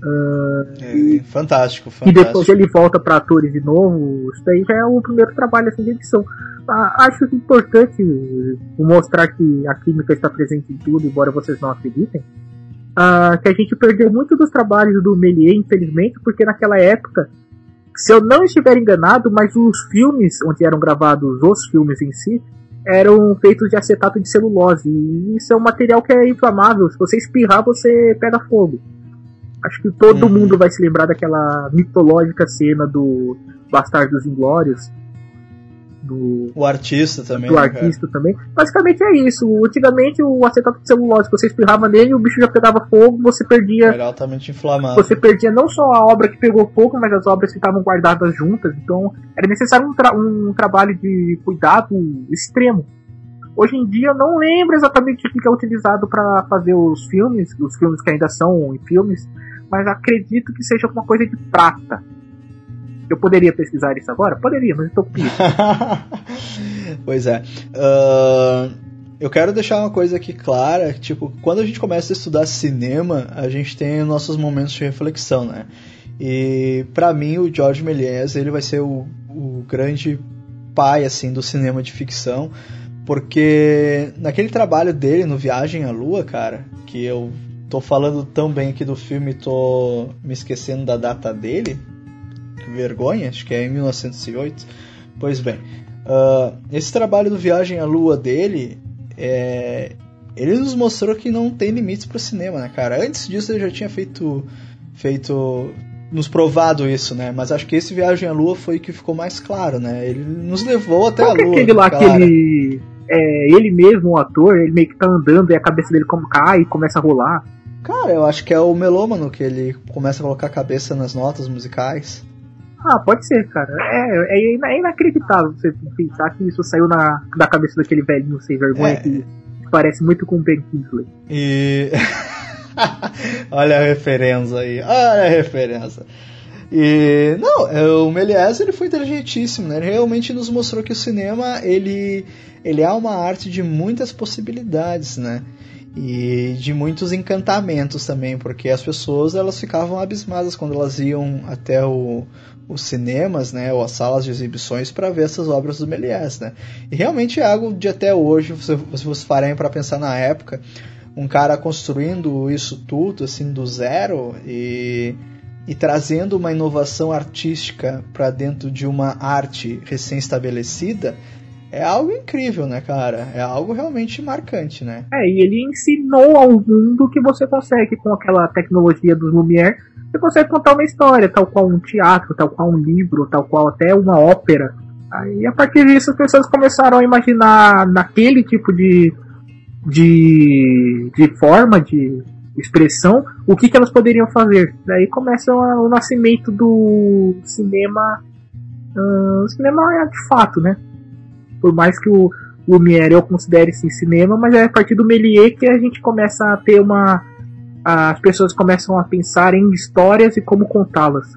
Uh, é, e, fantástico, fantástico. E depois ele volta para atores de novo. Isso daí já é o primeiro trabalho assim, de edição. Ah, acho importante mostrar que a química está presente em tudo, embora vocês não acreditem uh, que a gente perdeu muito dos trabalhos do Méliès, infelizmente, porque naquela época, se eu não estiver enganado, mas os filmes onde eram gravados os filmes em si eram feitos de acetato de celulose. E isso é um material que é inflamável. Se você espirrar, você pega fogo. Acho que todo uhum. mundo vai se lembrar daquela mitológica cena do Bastardos Inglórios, do. O artista também. Do né, artista cara? também. Basicamente é isso. Antigamente o acetato de celulose, você espirrava nele, o bicho já pegava fogo, você perdia. Era altamente inflamado. Você perdia não só a obra que pegou fogo, mas as obras que estavam guardadas juntas. Então era necessário um, tra um trabalho de cuidado extremo. Hoje em dia eu não lembro exatamente o que é utilizado para fazer os filmes, os filmes que ainda são em filmes, mas acredito que seja alguma coisa de prata. Eu poderia pesquisar isso agora? Poderia, mas estou com [laughs] pois é. Uh, eu quero deixar uma coisa aqui clara, tipo, quando a gente começa a estudar cinema, a gente tem nossos momentos de reflexão, né? E para mim o George Méliès, ele vai ser o, o grande pai assim do cinema de ficção, porque naquele trabalho dele no Viagem à Lua, cara, que eu tô falando tão bem aqui do filme, tô me esquecendo da data dele, vergonha, acho que é em 1908. Pois bem, uh, esse trabalho do Viagem à Lua dele, é, ele nos mostrou que não tem limites para o cinema, né, cara? Antes disso ele já tinha feito, feito, nos provado isso, né? Mas acho que esse Viagem à Lua foi que ficou mais claro, né? Ele nos levou até Qual a é Lua. aquele lá que ele, é, ele mesmo, o ator, ele meio que tá andando e a cabeça dele como cai e começa a rolar. Cara, eu acho que é o melômano que ele começa a colocar a cabeça nas notas musicais. Ah, pode ser, cara. É, é, é inacreditável você pensar que isso saiu na, da cabeça daquele velhinho sem vergonha é. que parece muito com o Ben Kingsley. E. [laughs] olha a referência aí, olha a referência. E não, é, o Méliès ele foi inteligentíssimo, né? Ele realmente nos mostrou que o cinema ele ele é uma arte de muitas possibilidades, né? E de muitos encantamentos também, porque as pessoas elas ficavam abismadas quando elas iam até o, os cinemas, né, ou as salas de exibições para ver essas obras do Méliès, né? E realmente é algo de até hoje, se vocês farem para pensar na época, um cara construindo isso tudo assim do zero e, e trazendo uma inovação artística para dentro de uma arte recém-estabelecida, é algo incrível, né, cara? É algo realmente marcante, né? É, e ele ensinou ao mundo que você consegue com aquela tecnologia dos Lumière você consegue contar uma história, tal qual um teatro, tal qual um livro, tal qual até uma ópera. Aí a partir disso as pessoas começaram a imaginar naquele tipo de, de, de forma, de expressão, o que, que elas poderiam fazer. Daí começa o nascimento do cinema. Uh, cinema é de fato, né? Por mais que o Lumière eu considere sim cinema, mas é a partir do Méliès que a gente começa a ter uma. As pessoas começam a pensar em histórias e como contá-las.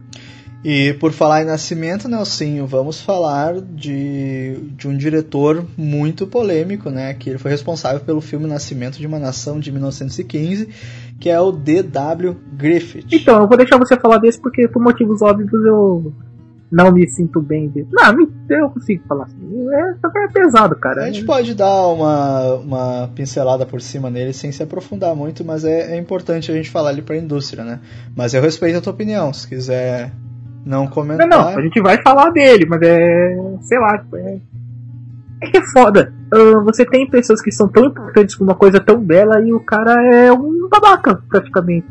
E por falar em nascimento, Nelsinho, vamos falar de, de um diretor muito polêmico, né? Que ele foi responsável pelo filme Nascimento de uma Nação de 1915, que é o D.W. Griffith. Então, eu vou deixar você falar desse porque por motivos óbvios eu não me sinto bem dele. Não, eu consigo falar assim. É, é pesado, cara. A gente pode dar uma, uma pincelada por cima nele sem se aprofundar muito, mas é, é importante a gente falar ali pra indústria, né? Mas eu respeito a tua opinião. Se quiser não comentar. Não, não, a gente vai falar dele, mas é. sei lá, tipo, é. É que é foda. Uh, você tem pessoas que são tão importantes com uma coisa tão bela e o cara é um babaca, praticamente.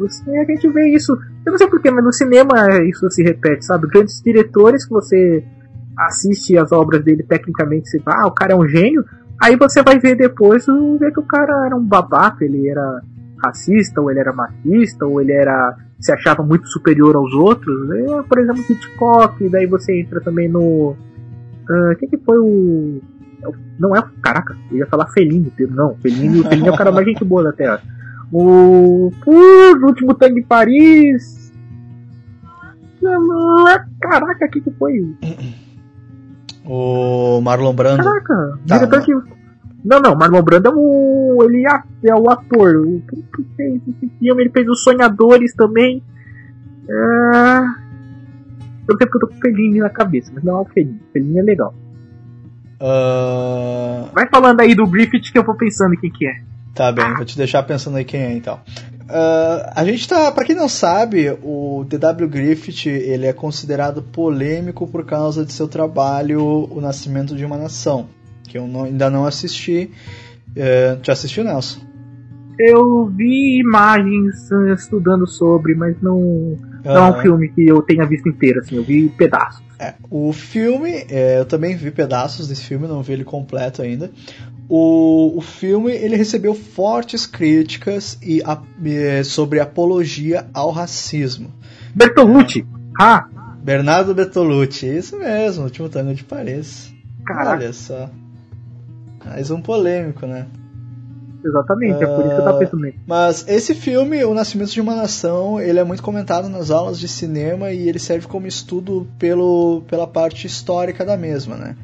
Você, a gente vê isso. Eu não sei porquê, mas no cinema isso se repete, sabe? Grandes diretores que você assiste as obras dele tecnicamente, você fala, ah, o cara é um gênio. Aí você vai ver depois ver que o cara era um babaca, ele era racista, ou ele era machista, ou ele era se achava muito superior aos outros. É, por exemplo, Hitchcock, daí você entra também no. Uh, que que foi o. É não é. Caraca, eu ia falar Fellini, não. Fellini, Fellini é o cara mais gente boa da Terra. O. o último tanque de Paris. Caraca, o que que foi? O Marlon Brando. Caraca, tá, diretor que não, não, Marlon Brando é o. Ele é, é o ator. O que, que fez esse filme? Ele fez Os Sonhadores também. É... Eu sei porque eu tô com o Fellini na cabeça, mas não é o Fellini. O Fellini é legal. Uh... Vai falando aí do Griffith que eu vou pensando quem que é. Tá bem, vou te deixar pensando aí quem é então. Uh, a gente tá, para quem não sabe, o D.W. Griffith ele é considerado polêmico por causa de seu trabalho O Nascimento de uma Nação que eu não, ainda não assisti. É, já assistiu, Nelson? Eu vi imagens eh, estudando sobre, mas não, não é um filme que eu tenha visto inteiro, assim, eu vi pedaços. É, o filme, é, eu também vi pedaços desse filme, não vi ele completo ainda. O, o filme ele recebeu fortes críticas e, a, sobre apologia ao racismo. Bertolucci! Ah! Bernardo Bertolucci, isso mesmo, último tango de Paris. Caraca. Olha só. Mais um polêmico, né? Exatamente, é por isso que eu tava pensando nele. Mas esse filme, O Nascimento de uma Nação, ele é muito comentado nas aulas de cinema e ele serve como estudo pelo, pela parte histórica da mesma, né?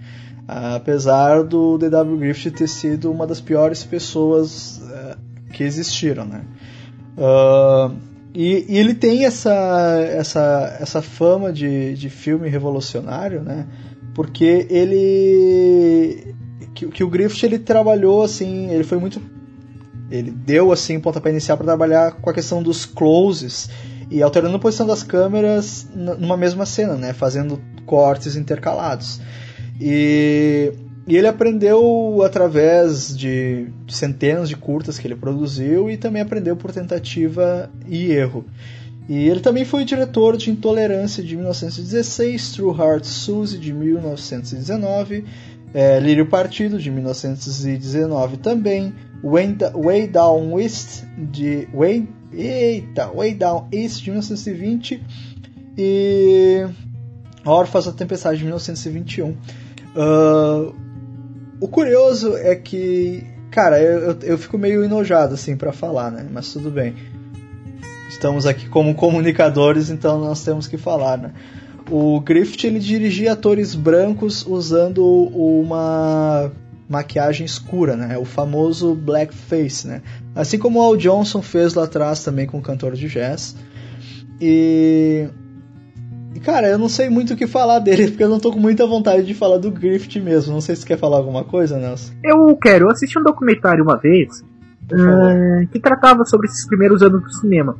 Apesar do D.W. Griffith ter sido uma das piores pessoas uh, que existiram, né? Uh, e, e, ele tem essa, essa, essa fama de, de filme revolucionário, né? Porque ele que, que o Griffith ele trabalhou assim, ele foi muito ele deu assim pontapé inicial para trabalhar com a questão dos closes e alterando a posição das câmeras numa mesma cena, né, fazendo cortes intercalados. E, e ele aprendeu através de centenas de curtas que ele produziu e também aprendeu por tentativa e erro. E ele também foi diretor de Intolerância de 1916, True Heart Suzy de 1919 é, Lírio Partido, de 1919 também. Way, Way Down East, de. Way, eita, Way Down East, de 1920. E. Órfãos da Tempestade, de 1921. Uh, o curioso é que. Cara, eu, eu, fico meio enojado assim para falar, né? Mas tudo bem. Estamos aqui como comunicadores, então nós temos que falar, né? O Griffith ele dirigia atores brancos usando uma maquiagem escura, né? O famoso blackface, né? Assim como o Al Johnson fez lá atrás também com o cantor de jazz. E cara, eu não sei muito o que falar dele, porque eu não tô com muita vontade de falar do Griffith mesmo. Não sei se quer falar alguma coisa, Nelson. Eu quero. Eu assisti um documentário uma vez uh, que tratava sobre esses primeiros anos do cinema.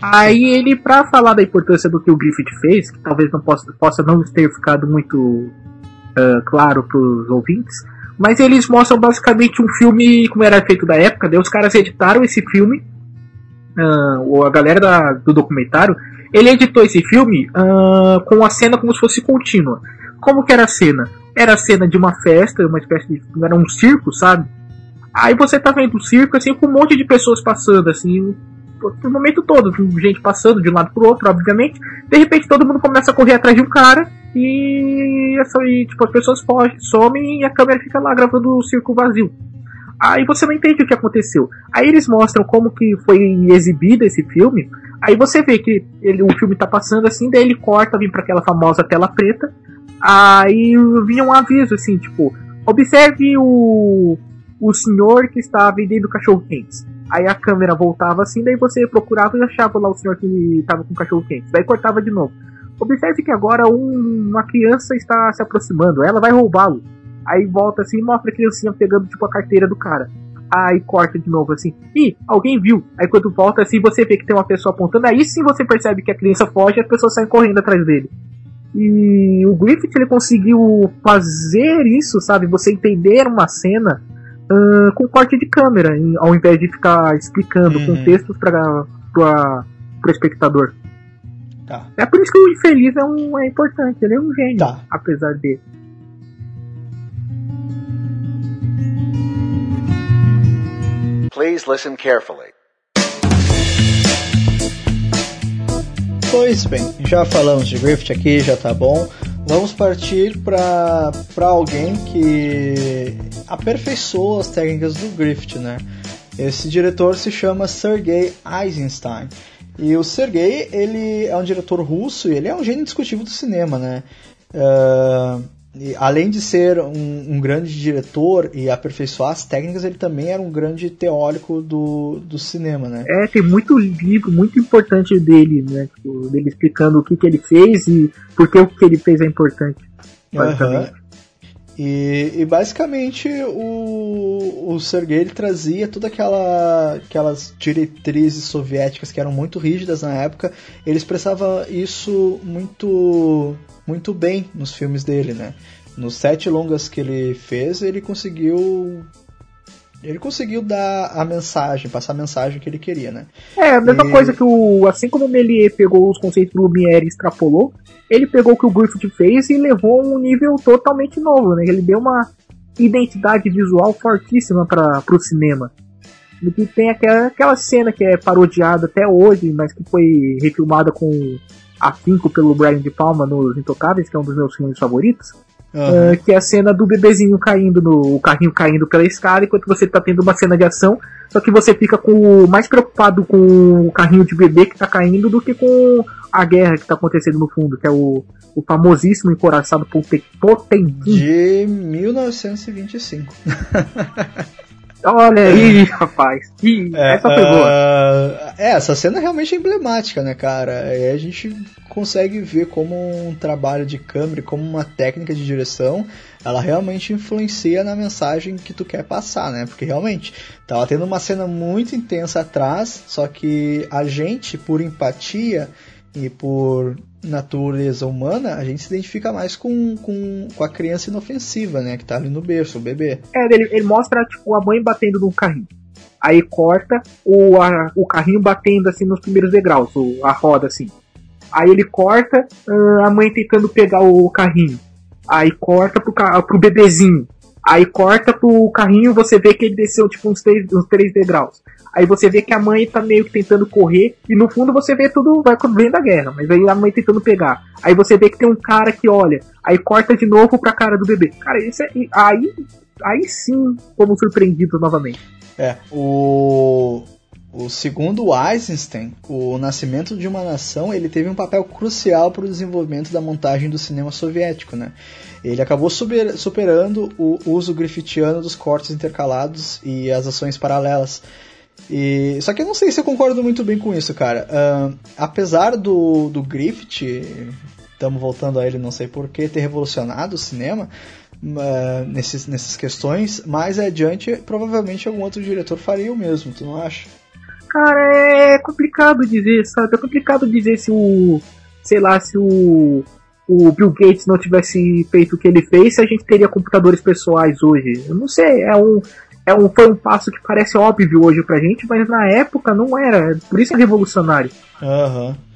Aí ele, para falar da importância do que o Griffith fez, que talvez não possa, possa não ter ficado muito uh, claro para os ouvintes, mas eles mostram basicamente um filme como era feito da época. Daí os caras editaram esse filme, uh, a galera da, do documentário Ele editou esse filme uh, com a cena como se fosse contínua. Como que era a cena? Era a cena de uma festa, uma espécie de. Era um circo, sabe? Aí você tá vendo o circo, assim, com um monte de pessoas passando, assim, o momento todo, gente passando de um lado pro outro, obviamente. De repente todo mundo começa a correr atrás de um cara e, e tipo, as pessoas fogem, somem e a câmera fica lá gravando o circo vazio. Aí você não entende o que aconteceu. Aí eles mostram como que foi exibido esse filme. Aí você vê que ele, o filme tá passando assim, daí ele corta, vem para aquela famosa tela preta. Aí vinha um aviso assim, tipo, observe o, o senhor que está vendendo cachorro quentes. Aí a câmera voltava assim, daí você procurava e achava lá o senhor que estava com cachorro quente. Daí cortava de novo. Observe que agora um, uma criança está se aproximando, ela vai roubá-lo. Aí volta assim e mostra a criancinha pegando tipo a carteira do cara. Aí corta de novo assim. Ih, alguém viu. Aí quando volta assim, você vê que tem uma pessoa apontando. Aí sim você percebe que a criança foge e as pessoas saem correndo atrás dele. E o Griffith ele conseguiu fazer isso, sabe? Você entender uma cena uh, com corte de câmera, em, ao invés de ficar explicando uhum. contextos para o espectador. Tá. É por isso que o infeliz é, um, é importante, ele é um gênio, tá. apesar dele. Please listen carefully. Pois bem, já falamos de Griffith aqui, já tá bom. Vamos partir para alguém que aperfeiçoou as técnicas do Griffith, né? Esse diretor se chama Sergei Eisenstein. E o Sergei, ele é um diretor russo e ele é um gênio indiscutível do cinema, né? Uh, e, além de ser um, um, grande diretor e aperfeiçoar as técnicas, ele também era um grande teórico do, do cinema, né? É, tem muito livro muito importante dele, né? Tipo, dele explicando o que, que ele fez e por que o que ele fez é importante. Basicamente. Uhum. E, e, basicamente o, o Sergei ele trazia todas aquela, aquelas diretrizes soviéticas que eram muito rígidas na época, ele expressava isso muito muito bem nos filmes dele, né? Nos sete longas que ele fez, ele conseguiu ele conseguiu dar a mensagem, passar a mensagem que ele queria, né? É, a mesma e... coisa que o. Assim como o Melier pegou os conceitos do Lumière e extrapolou, ele pegou o que o Griffith fez e levou a um nível totalmente novo, né? Ele deu uma identidade visual fortíssima para o cinema. E tem aquela, aquela cena que é parodiada até hoje, mas que foi refilmada com afinco pelo Brian de Palma nos Intocáveis, que é um dos meus filmes favoritos. Uhum. Uh, que é a cena do bebezinho caindo no o carrinho caindo pela escada enquanto você tá tendo uma cena de ação, só que você fica com mais preocupado com o carrinho de bebê que tá caindo do que com a guerra que tá acontecendo no fundo, que é o, o famosíssimo encoraçado Potemkin. De 1925. [laughs] Olha aí, rapaz. Ih, é, essa foi boa. Uh, é, essa cena é realmente emblemática, né, cara? Aí a gente consegue ver como um trabalho de câmera, como uma técnica de direção, ela realmente influencia na mensagem que tu quer passar, né? Porque realmente tava tendo uma cena muito intensa atrás, só que a gente, por empatia e por natureza humana, a gente se identifica mais com, com, com a criança inofensiva, né? Que tá ali no berço, o bebê. É, ele, ele mostra, tipo, a mãe batendo no carrinho. Aí corta o, a, o carrinho batendo, assim, nos primeiros degraus, o, a roda, assim. Aí ele corta uh, a mãe tentando pegar o carrinho. Aí corta pro, pro bebezinho. Aí corta pro carrinho, você vê que ele desceu, tipo, uns três, uns três degraus. Aí você vê que a mãe tá meio que tentando correr, e no fundo você vê tudo vai vem da guerra, mas aí a mãe tentando pegar. Aí você vê que tem um cara que olha, aí corta de novo pra cara do bebê. Cara, isso é. Aí, aí sim fomos surpreendidos novamente. É, o. O segundo Eisenstein, o Nascimento de uma Nação, ele teve um papel crucial para o desenvolvimento da montagem do cinema soviético, né? Ele acabou super, superando o uso griffithiano dos cortes intercalados e as ações paralelas, e, só que eu não sei se eu concordo muito bem com isso, cara. Uh, apesar do, do Griffith, estamos voltando a ele, não sei porquê, ter revolucionado o cinema uh, nesses, nessas questões, mais adiante, provavelmente algum outro diretor faria o mesmo, tu não acha? Cara, é complicado dizer, sabe? É complicado dizer se o. Sei lá, se o. O Bill Gates não tivesse feito o que ele fez, se a gente teria computadores pessoais hoje. Eu não sei, é um é um, foi um passo que parece óbvio hoje pra gente, mas na época não era. Por isso é revolucionário. Aham. Uhum.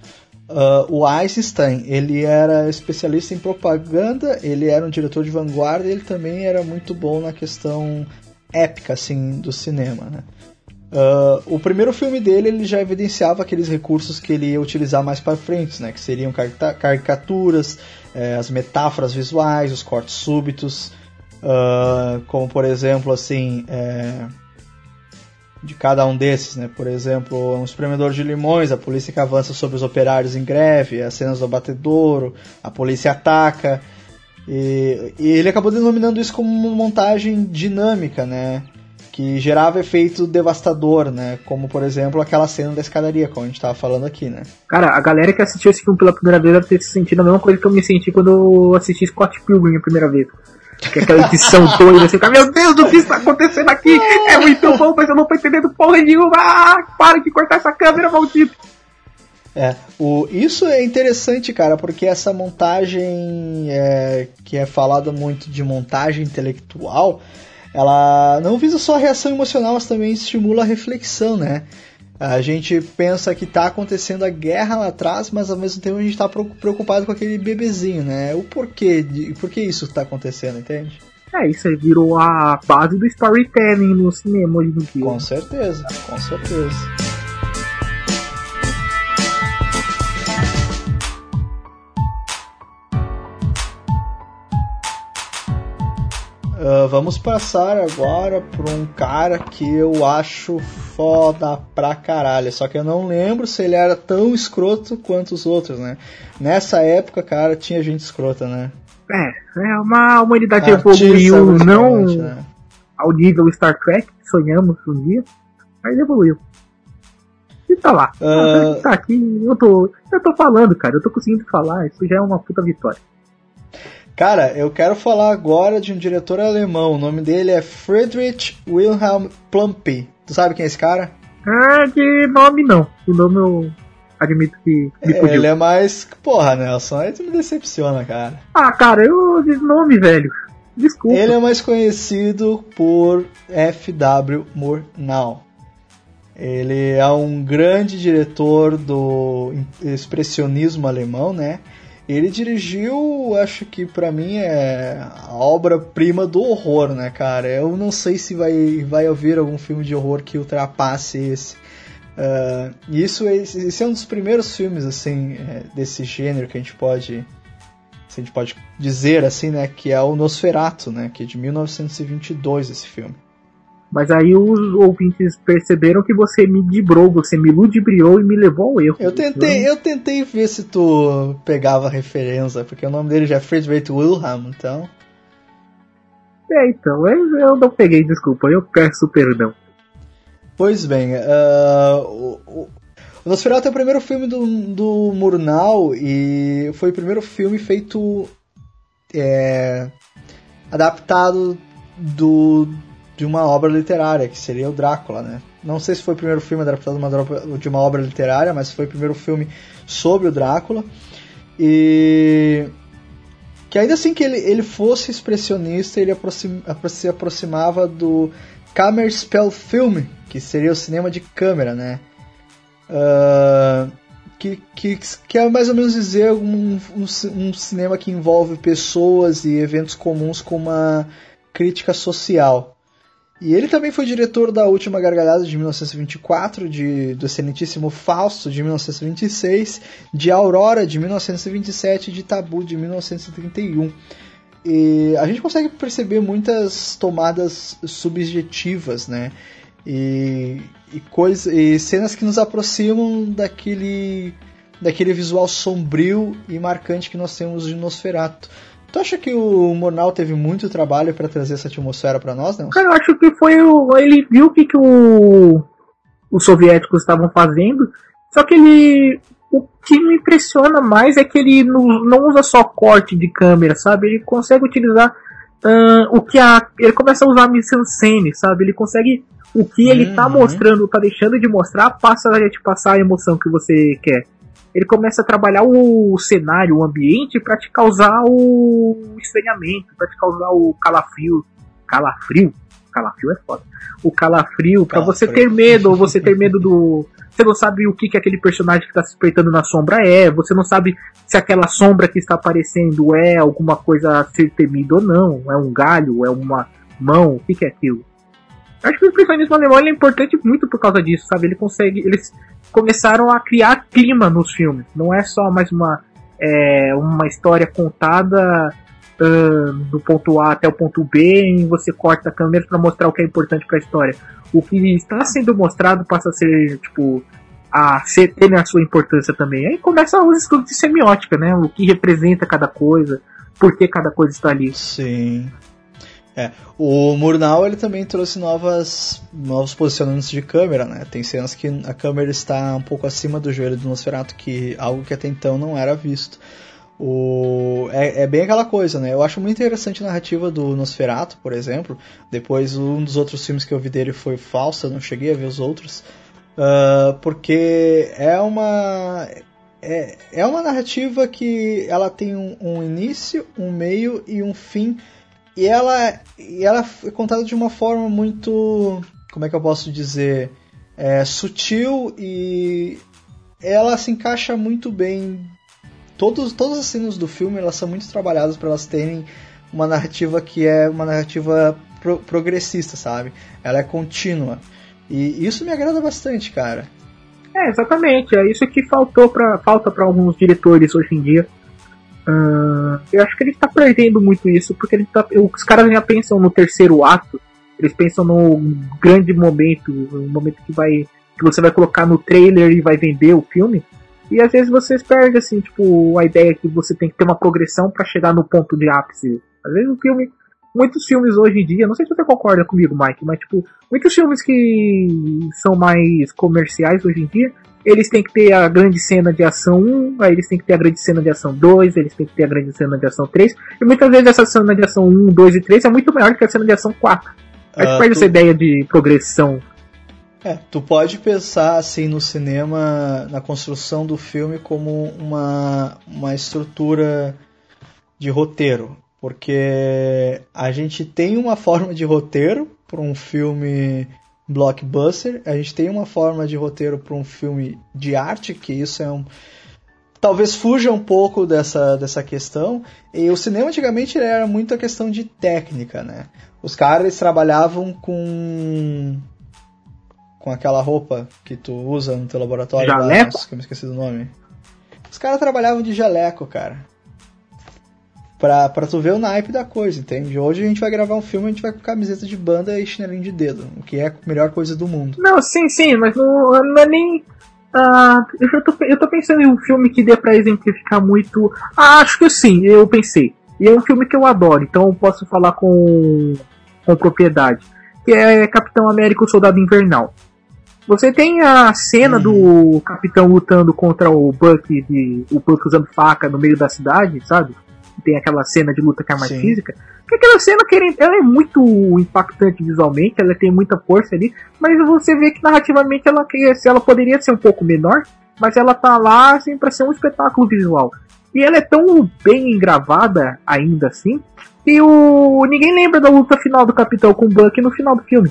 Uh, o Eisenstein, ele era especialista em propaganda, ele era um diretor de vanguarda e ele também era muito bom na questão épica, assim, do cinema, né? Uh, o primeiro filme dele ele já evidenciava aqueles recursos que ele ia utilizar mais para frente, né? Que seriam caricaturas, eh, as metáforas visuais, os cortes súbitos, uh, como por exemplo assim eh, de cada um desses, né? Por exemplo, um espremedor de limões, a polícia que avança sobre os operários em greve, as cenas do abatedouro, a polícia ataca. E, e ele acabou denominando isso como uma montagem dinâmica, né? que gerava efeito devastador, né? Como, por exemplo, aquela cena da escadaria, como a gente tava falando aqui, né? Cara, a galera que assistiu esse filme pela primeira vez deve ter se sentido a mesma coisa que eu me senti quando eu assisti Scott Pilgrim a primeira vez. Que aquela edição doida, assim, meu Deus, o que está acontecendo aqui? É muito bom, mas eu não tô entendendo porra nenhuma. Ah, para de cortar essa câmera, maldito. É, o, isso é interessante, cara, porque essa montagem é, que é falada muito de montagem intelectual, ela não visa só a reação emocional, mas também estimula a reflexão, né? A gente pensa que está acontecendo a guerra lá atrás, mas ao mesmo tempo a gente está preocupado com aquele bebezinho, né? O porquê, de, por que isso está acontecendo, entende? É, isso aí virou a base do storytelling no cinema hoje em dia. Com certeza, com certeza. Uh, vamos passar agora por um cara que eu acho foda pra caralho. Só que eu não lembro se ele era tão escroto quanto os outros, né? Nessa época, cara, tinha gente escrota, né? É, é uma humanidade evoluiu não né? ao nível Star Trek, que sonhamos um dia, mas evoluiu. E tá lá. Uh... Tá aqui, eu tô, eu tô falando, cara, eu tô conseguindo falar, isso já é uma puta vitória. Cara, eu quero falar agora de um diretor alemão. O nome dele é Friedrich Wilhelm Plumpe. Tu sabe quem é esse cara? Ah, de nome não. De nome eu admito que me é, Ele é mais. Porra, Nelson, aí tu me decepciona, cara. Ah, cara, eu. De nome, velho. Desculpa. Ele é mais conhecido por F.W. Murnau. Ele é um grande diretor do expressionismo alemão, né? Ele dirigiu, acho que para mim é a obra-prima do horror, né, cara? Eu não sei se vai, vai haver algum filme de horror que ultrapasse esse. Uh, isso esse é um dos primeiros filmes assim é, desse gênero que a gente pode a gente pode dizer assim, né, que é o Nosferatu, né, que é de 1922 esse filme. Mas aí os ouvintes perceberam que você me dibrou, você me ludibriou e me levou ao erro. Eu tentei, eu tentei ver se tu pegava referência, porque o nome dele já é Friedrich Wilhelm, então. É, então, eu não peguei, desculpa, eu peço perdão. Pois bem, uh, o, o, o Nosferatu é o primeiro filme do, do Murnau e foi o primeiro filme feito é, adaptado do de uma obra literária, que seria o Drácula, né? Não sei se foi o primeiro filme adaptado de uma obra literária, mas foi o primeiro filme sobre o Drácula. E que ainda assim que ele, ele fosse expressionista, ele aproxima, se aproximava do Kammerspell Film, que seria o cinema de câmera, né? Uh, que, que, que é mais ou menos dizer um, um, um cinema que envolve pessoas e eventos comuns com uma crítica social. E ele também foi diretor da Última Gargalhada de 1924, de, do excelentíssimo Fausto de 1926, de Aurora de 1927 e de Tabu de 1931. E a gente consegue perceber muitas tomadas subjetivas, né? E, e, coisa, e cenas que nos aproximam daquele, daquele visual sombrio e marcante que nós temos de Nosferatu. Tu acha que o Murnau teve muito trabalho para trazer essa atmosfera para nós, não? Cara, eu acho que foi o. Ele viu o que, que o, os soviéticos estavam fazendo, só que ele. O que me impressiona mais é que ele não, não usa só corte de câmera, sabe? Ele consegue utilizar uh, o que a. Ele começa a usar a mise-en-scène, sabe? Ele consegue. O que ele tá uhum. tá mostrando, tá deixando de mostrar, passa a te passar a emoção que você quer ele começa a trabalhar o cenário, o ambiente, para te causar o estranhamento, para te causar o calafrio. Calafrio? Calafrio é foda. O calafrio, para você ter medo, ou você ter medo do, você não sabe o que, que aquele personagem que está se espreitando na sombra é, você não sabe se aquela sombra que está aparecendo é alguma coisa a ser temida ou não, é um galho, é uma mão, o que, que é aquilo. Acho que o impressionismo alemão é importante muito por causa disso, sabe? Ele consegue, eles começaram a criar clima nos filmes. Não é só mais uma é, uma história contada uh, do ponto A até o ponto B e você corta a câmera para mostrar o que é importante para a história. O que está sendo mostrado passa a ser tipo a ser, ter a sua importância também. Aí começa os estudos de semiótica, né? O que representa cada coisa, por que cada coisa está ali. Sim. É, o Murnau ele também trouxe novas, novos posicionamentos de câmera, né? Tem cenas que a câmera está um pouco acima do joelho do Nosferatu, que algo que até então não era visto. O, é, é, bem aquela coisa, né? Eu acho muito interessante a narrativa do Nosferatu, por exemplo. Depois, um dos outros filmes que eu vi dele foi Falsa, não cheguei a ver os outros. Uh, porque é uma. É, é uma narrativa que ela tem um, um início, um meio e um fim e ela, e ela é contada de uma forma muito. Como é que eu posso dizer? É, sutil e ela se encaixa muito bem. Todos, todas as cenas do filme elas são muito trabalhadas para elas terem uma narrativa que é uma narrativa pro, progressista, sabe? Ela é contínua. E isso me agrada bastante, cara. É, exatamente. É isso que faltou pra, falta para alguns diretores hoje em dia. Uh, eu acho que ele está perdendo muito isso, porque ele tá, os caras já pensam no terceiro ato, eles pensam no grande momento, no momento que vai que você vai colocar no trailer e vai vender o filme. E às vezes vocês perdem assim, tipo, a ideia que você tem que ter uma progressão para chegar no ponto de ápice. Às vezes o filme, muitos filmes hoje em dia, não sei se você concorda comigo, Mike, mas tipo, muitos filmes que são mais comerciais hoje em dia, eles têm que ter a grande cena de ação 1, aí eles têm que ter a grande cena de ação 2, eles têm que ter a grande cena de ação 3, e muitas vezes essa cena de ação 1, 2 e 3 é muito maior que a cena de ação 4. Aí uh, perde tu... essa ideia de progressão. É, tu pode pensar assim no cinema, na construção do filme como uma, uma estrutura de roteiro, porque a gente tem uma forma de roteiro para um filme blockbuster. A gente tem uma forma de roteiro para um filme de arte, que isso é um. Talvez fuja um pouco dessa, dessa questão. E o cinema antigamente era muito a questão de técnica, né? Os caras trabalhavam com. com aquela roupa que tu usa no teu laboratório. Jaleco? Lá, nossa, que eu me esqueci do nome. Os caras trabalhavam de jaleco, cara pra, pra tu ver o naipe da coisa, entende? Hoje a gente vai gravar um filme, a gente vai com camiseta de banda e chinelinho de dedo, o que é a melhor coisa do mundo. Não, sim, sim, mas não, não é nem. Uh, eu, tô, eu tô pensando em um filme que dê pra exemplificar muito. Ah, acho que sim, eu pensei. E é um filme que eu adoro, então eu posso falar com, com propriedade. Que é Capitão América o Soldado Invernal. Você tem a cena do uhum. Capitão lutando contra o Buck, de, o Buck usando faca no meio da cidade, sabe? Tem aquela cena de luta que é mais Sim. física. Que aquela cena ela é muito impactante visualmente, ela tem muita força ali, mas você vê que narrativamente ela, ela poderia ser um pouco menor, mas ela tá lá assim para ser um espetáculo visual. E ela é tão bem gravada ainda assim, que o ninguém lembra da luta final do Capitão com o Buck no final do filme.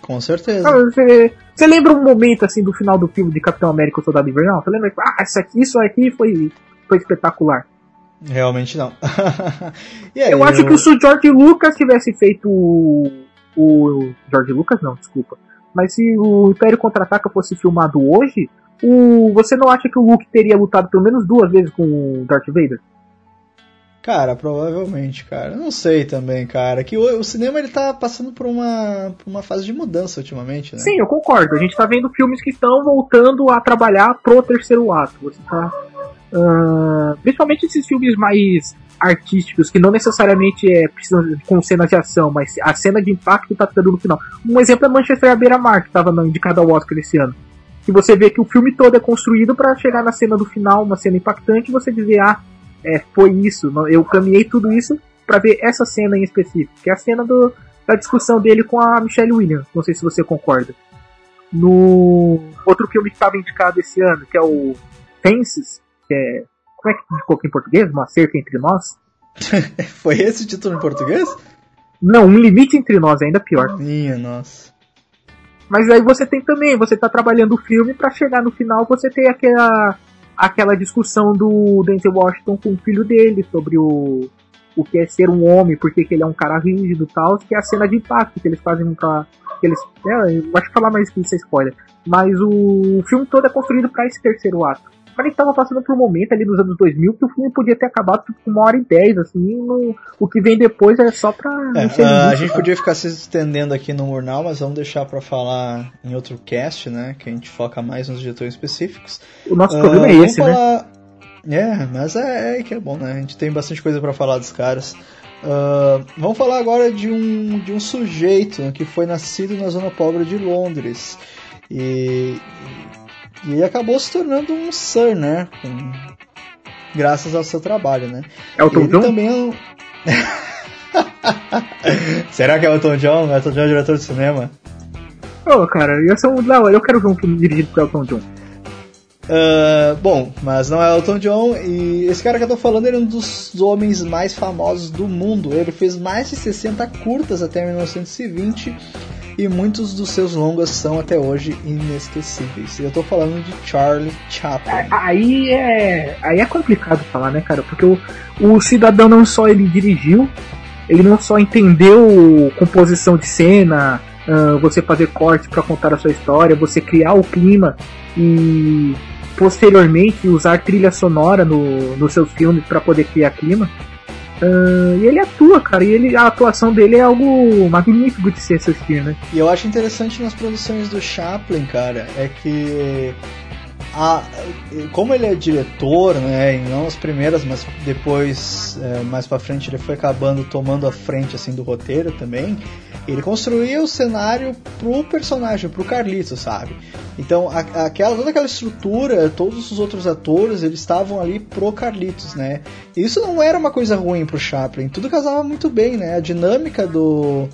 Com certeza. Você, você lembra um momento assim do final do filme de Capitão América o Soldado Invernal? Você lembra? Ah, isso aqui, isso aqui foi, foi espetacular. Realmente não. [laughs] aí, eu acho eu... que se o George Lucas tivesse feito o, o. George Lucas não, desculpa. Mas se o Império Contra-Ataca fosse filmado hoje, o... você não acha que o Luke teria lutado pelo menos duas vezes com o Darth Vader? Cara, provavelmente, cara. Não sei também, cara. Que o, o, cinema ele tá passando por uma, por uma fase de mudança ultimamente, né? Sim, eu concordo. A gente tá vendo filmes que estão voltando a trabalhar pro terceiro ato. Você tá Uh, principalmente esses filmes mais artísticos, que não necessariamente é precisam com cenas de ação, mas a cena de impacto tá dando no final. Um exemplo é Manchester à beira-mar, que estava indicado ao Oscar esse ano. Que você vê que o filme todo é construído para chegar na cena do final, uma cena impactante, e você dizer, ah, é, foi isso, eu caminhei tudo isso para ver essa cena em específico, que é a cena do, da discussão dele com a Michelle Williams. Não sei se você concorda. No outro filme que estava indicado esse ano, que é o Fences, que é. Como é que ficou em português? Uma cerca entre nós? [laughs] Foi esse o título em português? Não, um limite entre nós, ainda pior. Minha nossa. Mas aí você tem também, você tá trabalhando o filme para chegar no final você ter aquela aquela discussão do Denzel Washington com o filho dele sobre o o que é ser um homem, porque que ele é um cara rígido e tal, que é a cena de impacto que eles fazem pra. Que eles, é, eu acho que falar mais que isso é spoiler. Mas o filme todo é construído para esse terceiro ato. Mas gente tava passando por um momento ali nos anos 2000 que o filme podia ter acabado com uma hora e dez, assim, no, o que vem depois é só pra. É, a, a gente podia ficar se estendendo aqui no Murnal, mas vamos deixar para falar em outro cast, né? Que a gente foca mais nos diretores específicos. O nosso uh, problema é esse, né? falar... né? É, mas é, é que é bom, né? A gente tem bastante coisa para falar dos caras. Uh, vamos falar agora de um, de um sujeito que foi nascido na zona pobre de Londres e, e acabou se tornando um Sir, né? Com, graças ao seu trabalho, né? Elton Ele John? também é. [laughs] Será que é Elton John? Elton John é diretor de cinema? Ô, oh, cara, eu sou um. Não, eu quero ver um filme dirigido por Elton John. Uh, bom, mas não é Elton John e esse cara que eu tô falando ele é um dos homens mais famosos do mundo. Ele fez mais de 60 curtas até 1920 e muitos dos seus longas são até hoje inesquecíveis. Eu tô falando de Charlie Chaplin. Aí é, aí é complicado falar, né, cara? Porque o, o cidadão não só ele dirigiu, ele não só entendeu composição de cena, uh, você fazer cortes para contar a sua história, você criar o clima e posteriormente usar trilha sonora no, nos seus filmes para poder criar clima. Uh, e ele atua, cara, e ele, a atuação dele é algo magnífico de se assistir, né? E eu acho interessante nas produções do Chaplin, cara, é que a, como ele é diretor, né, e não as primeiras, mas depois, é, mais para frente, ele foi acabando tomando a frente assim do roteiro também. Ele construía o cenário pro personagem, pro Carlito, sabe? Então, a, aquela, toda aquela estrutura, todos os outros atores, eles estavam ali pro Carlitos, né? Isso não era uma coisa ruim pro Chaplin, tudo casava muito bem, né? A dinâmica do,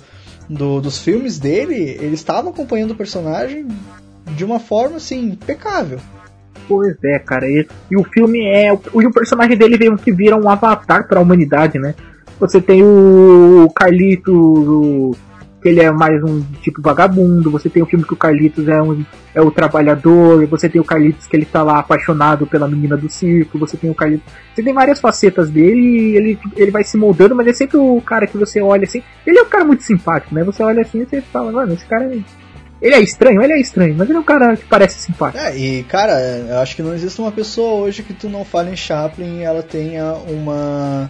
do dos filmes dele, eles estavam acompanhando o personagem de uma forma, assim, impecável. Pois é, cara. E, e o filme é. O, e o personagem dele veio que vira um avatar para a humanidade, né? Você tem o Carlito, que ele é mais um tipo vagabundo. Você tem o filme que o Carlitos é, um, é o trabalhador. Você tem o Carlitos que ele tá lá apaixonado pela menina do circo. Você tem o Carlitos. Você tem várias facetas dele e ele, ele vai se moldando, mas é sempre o cara que você olha assim. Ele é um cara muito simpático, né? Você olha assim e você fala, mano, esse cara é ele é estranho, ele é estranho, mas ele é um cara que parece simpático. É, e cara, eu acho que não existe uma pessoa hoje que tu não fale em Chaplin e ela tenha uma,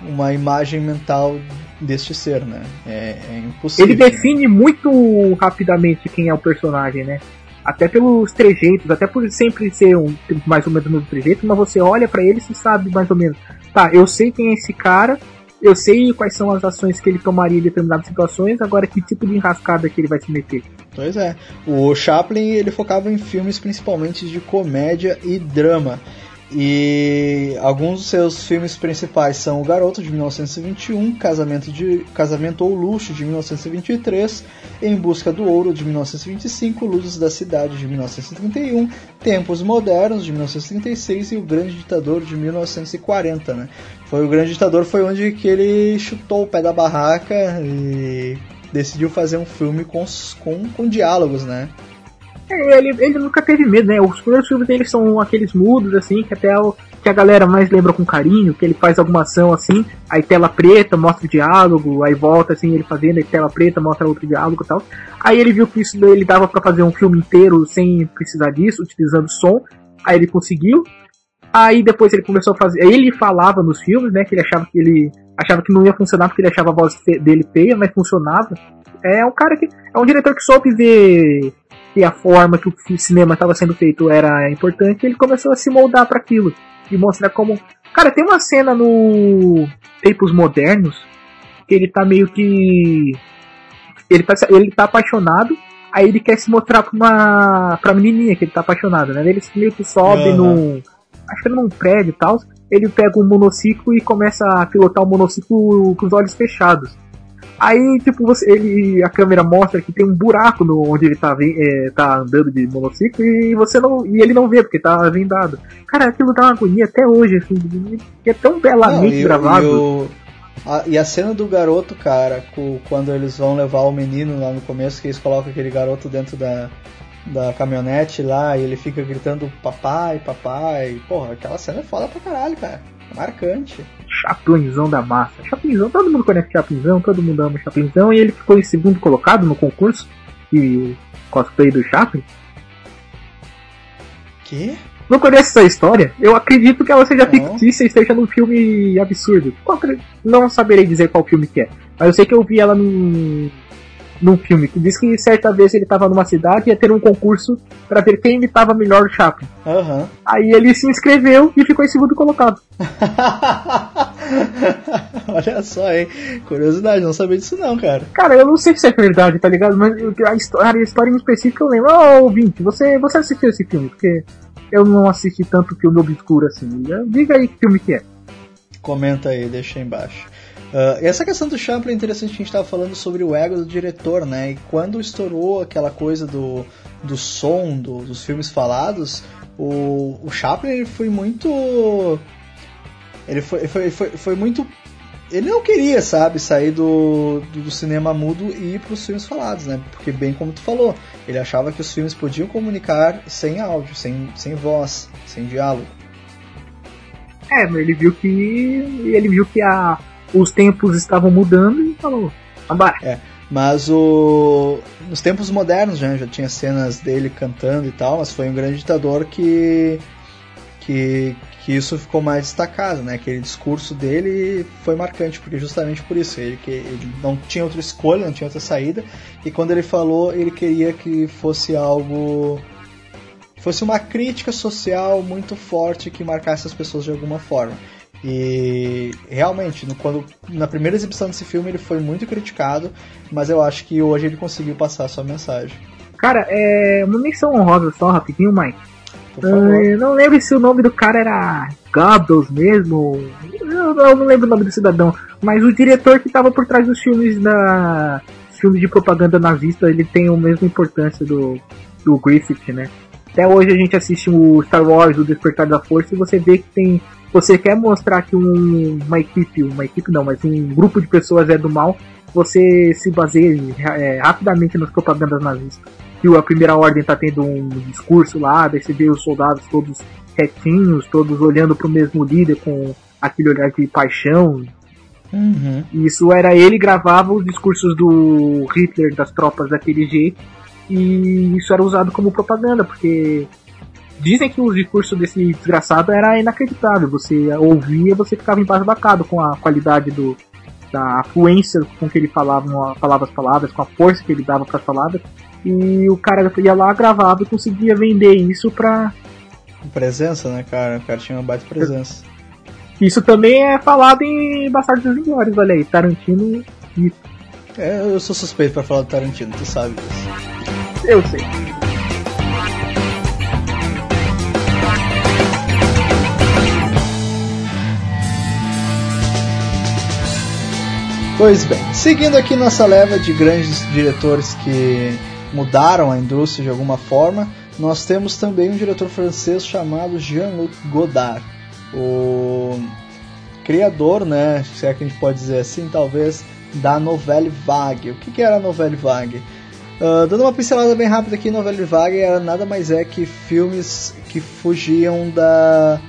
uma imagem mental deste ser, né? É, é impossível. Ele define né? muito rapidamente quem é o personagem, né? Até pelos trejeitos, até por sempre ser um mais ou menos o mesmo trejeito, mas você olha para ele e sabe mais ou menos. Tá, eu sei quem é esse cara, eu sei quais são as ações que ele tomaria em determinadas situações, agora que tipo de enrascada que ele vai se meter. Pois é. O Chaplin ele focava em filmes principalmente de comédia e drama. E alguns dos seus filmes principais são O Garoto de 1921, Casamento de Casamento ou Luxo de 1923, Em Busca do Ouro de 1925, Luzes da Cidade de 1931, Tempos Modernos de 1936 e O Grande Ditador de 1940, né? Foi o Grande Ditador foi onde que ele chutou o pé da barraca e decidiu fazer um filme com, com, com diálogos, né? É, ele, ele nunca teve medo, né? Os primeiros filmes dele são aqueles mudos, assim, que até o, que a galera mais lembra com carinho, que ele faz alguma ação assim, aí tela preta, mostra o diálogo, aí volta assim, ele fazendo, aí tela preta, mostra outro diálogo e tal. Aí ele viu que isso ele dava para fazer um filme inteiro sem precisar disso, utilizando som, aí ele conseguiu. Aí depois ele começou a fazer. Ele falava nos filmes, né? Que ele achava que ele. Achava que não ia funcionar porque ele achava a voz dele feia, mas funcionava. É um cara que. É um diretor que soube ver que a forma que o cinema estava sendo feito era importante, ele começou a se moldar para aquilo e mostrar como. Cara, tem uma cena no Tempos Modernos que ele tá meio que. Ele tá, ele tá apaixonado, aí ele quer se mostrar pra uma. pra menininha que ele tá apaixonado, né? Ele meio que sobe uhum. no. Acho que num prédio e tal. Ele pega um monociclo e começa a pilotar o monociclo com os olhos fechados. Aí, tipo, você, ele, a câmera mostra que tem um buraco no, onde ele tá, é, tá andando de monociclo e você não. E ele não vê, porque tá vendado. Cara, aquilo dá uma agonia até hoje, assim, que é tão belamente não, gravado. E o, A, e a cena do garoto, cara, com, quando eles vão levar o menino lá no começo, que eles colocam aquele garoto dentro da, da caminhonete lá e ele fica gritando papai, papai. Porra, aquela cena é foda pra caralho, cara. Marcante. Chaplinzão da massa. Chaplinzão, todo mundo conhece Chaplinzão, todo mundo ama Chaplinzão e ele ficou em segundo colocado no concurso de cosplay do Chaplin. Que? Não conhece essa história? Eu acredito que ela seja fictícia e esteja num filme absurdo. Não saberei dizer qual filme que é. Mas eu sei que eu vi ela num, num filme que diz que certa vez ele estava numa cidade e ia ter um concurso para ver quem imitava melhor o Chaplin. Uhum. Aí ele se inscreveu e ficou em segundo colocado. [laughs] Olha só, hein? Curiosidade, não sabia disso não, cara. Cara, eu não sei se é verdade, tá ligado? Mas a história, a história em específico eu lembro. Ô, oh, ouvinte, você, você assistiu esse filme? Porque eu não assisti tanto filme obscuro assim. Diga aí que filme que é. Comenta aí, deixa aí embaixo. Uh, essa questão do Chaplin é interessante a gente estava falando sobre o ego do diretor, né? E quando estourou aquela coisa do, do som do, dos filmes falados, o, o Chaplin ele foi muito. Ele foi, foi, foi, foi muito. Ele não queria, sabe, sair do, do, do cinema mudo e ir para os filmes falados, né? Porque, bem como tu falou, ele achava que os filmes podiam comunicar sem áudio, sem, sem voz, sem diálogo. É, mas ele viu que. Ele viu que a os tempos estavam mudando e falou, vambora. É, mas o nos tempos modernos já, já tinha cenas dele cantando e tal, mas foi um grande ditador que que que isso ficou mais destacado, né? Aquele discurso dele foi marcante, porque justamente por isso, ele, que, ele não tinha outra escolha, não tinha outra saída, e quando ele falou, ele queria que fosse algo fosse uma crítica social muito forte que marcasse as pessoas de alguma forma. E realmente, no, quando, na primeira exibição desse filme ele foi muito criticado, mas eu acho que hoje ele conseguiu passar a sua mensagem. Cara, é uma menção honrosa só, rapidinho, Mike. Uh, não lembro se o nome do cara era Goebbels mesmo. Eu, eu, não lembro o nome do cidadão. Mas o diretor que estava por trás dos filmes da filmes de propaganda nazista, ele tem a mesma importância do, do Griffith, né? Até hoje a gente assiste o Star Wars, o Despertar da Força, e você vê que tem você quer mostrar que um, uma equipe, uma equipe não, mas um grupo de pessoas é do mal, você se baseia é, rapidamente nas propagandas nazistas. Que a primeira ordem está tendo um discurso lá, daí você vê os soldados todos retinhos, todos olhando para o mesmo líder com aquele olhar de paixão. Uhum. Isso era ele gravava os discursos do Hitler das tropas daquele jeito e isso era usado como propaganda porque Dizem que o discurso desse desgraçado era inacreditável. Você ouvia, você ficava embasbacado com a qualidade do, da afluência com que ele falava, falava as palavras, com a força que ele dava para as palavras. E o cara ia lá, gravava e conseguia vender isso pra. Presença, né, cara? O cara tinha uma baita presença. Isso também é falado em Bastardos Inglórios, olha aí, Tarantino e. É, eu sou suspeito para falar do Tarantino, tu sabe disso. Eu sei. Pois bem, seguindo aqui nossa leva de grandes diretores que mudaram a indústria de alguma forma, nós temos também um diretor francês chamado Jean-Luc Godard, o criador, né, se é que a gente pode dizer assim, talvez, da Novelle Vague. O que, que era a Novelle Vague? Uh, dando uma pincelada bem rápida aqui, Novelle Vague era nada mais é que filmes que fugiam da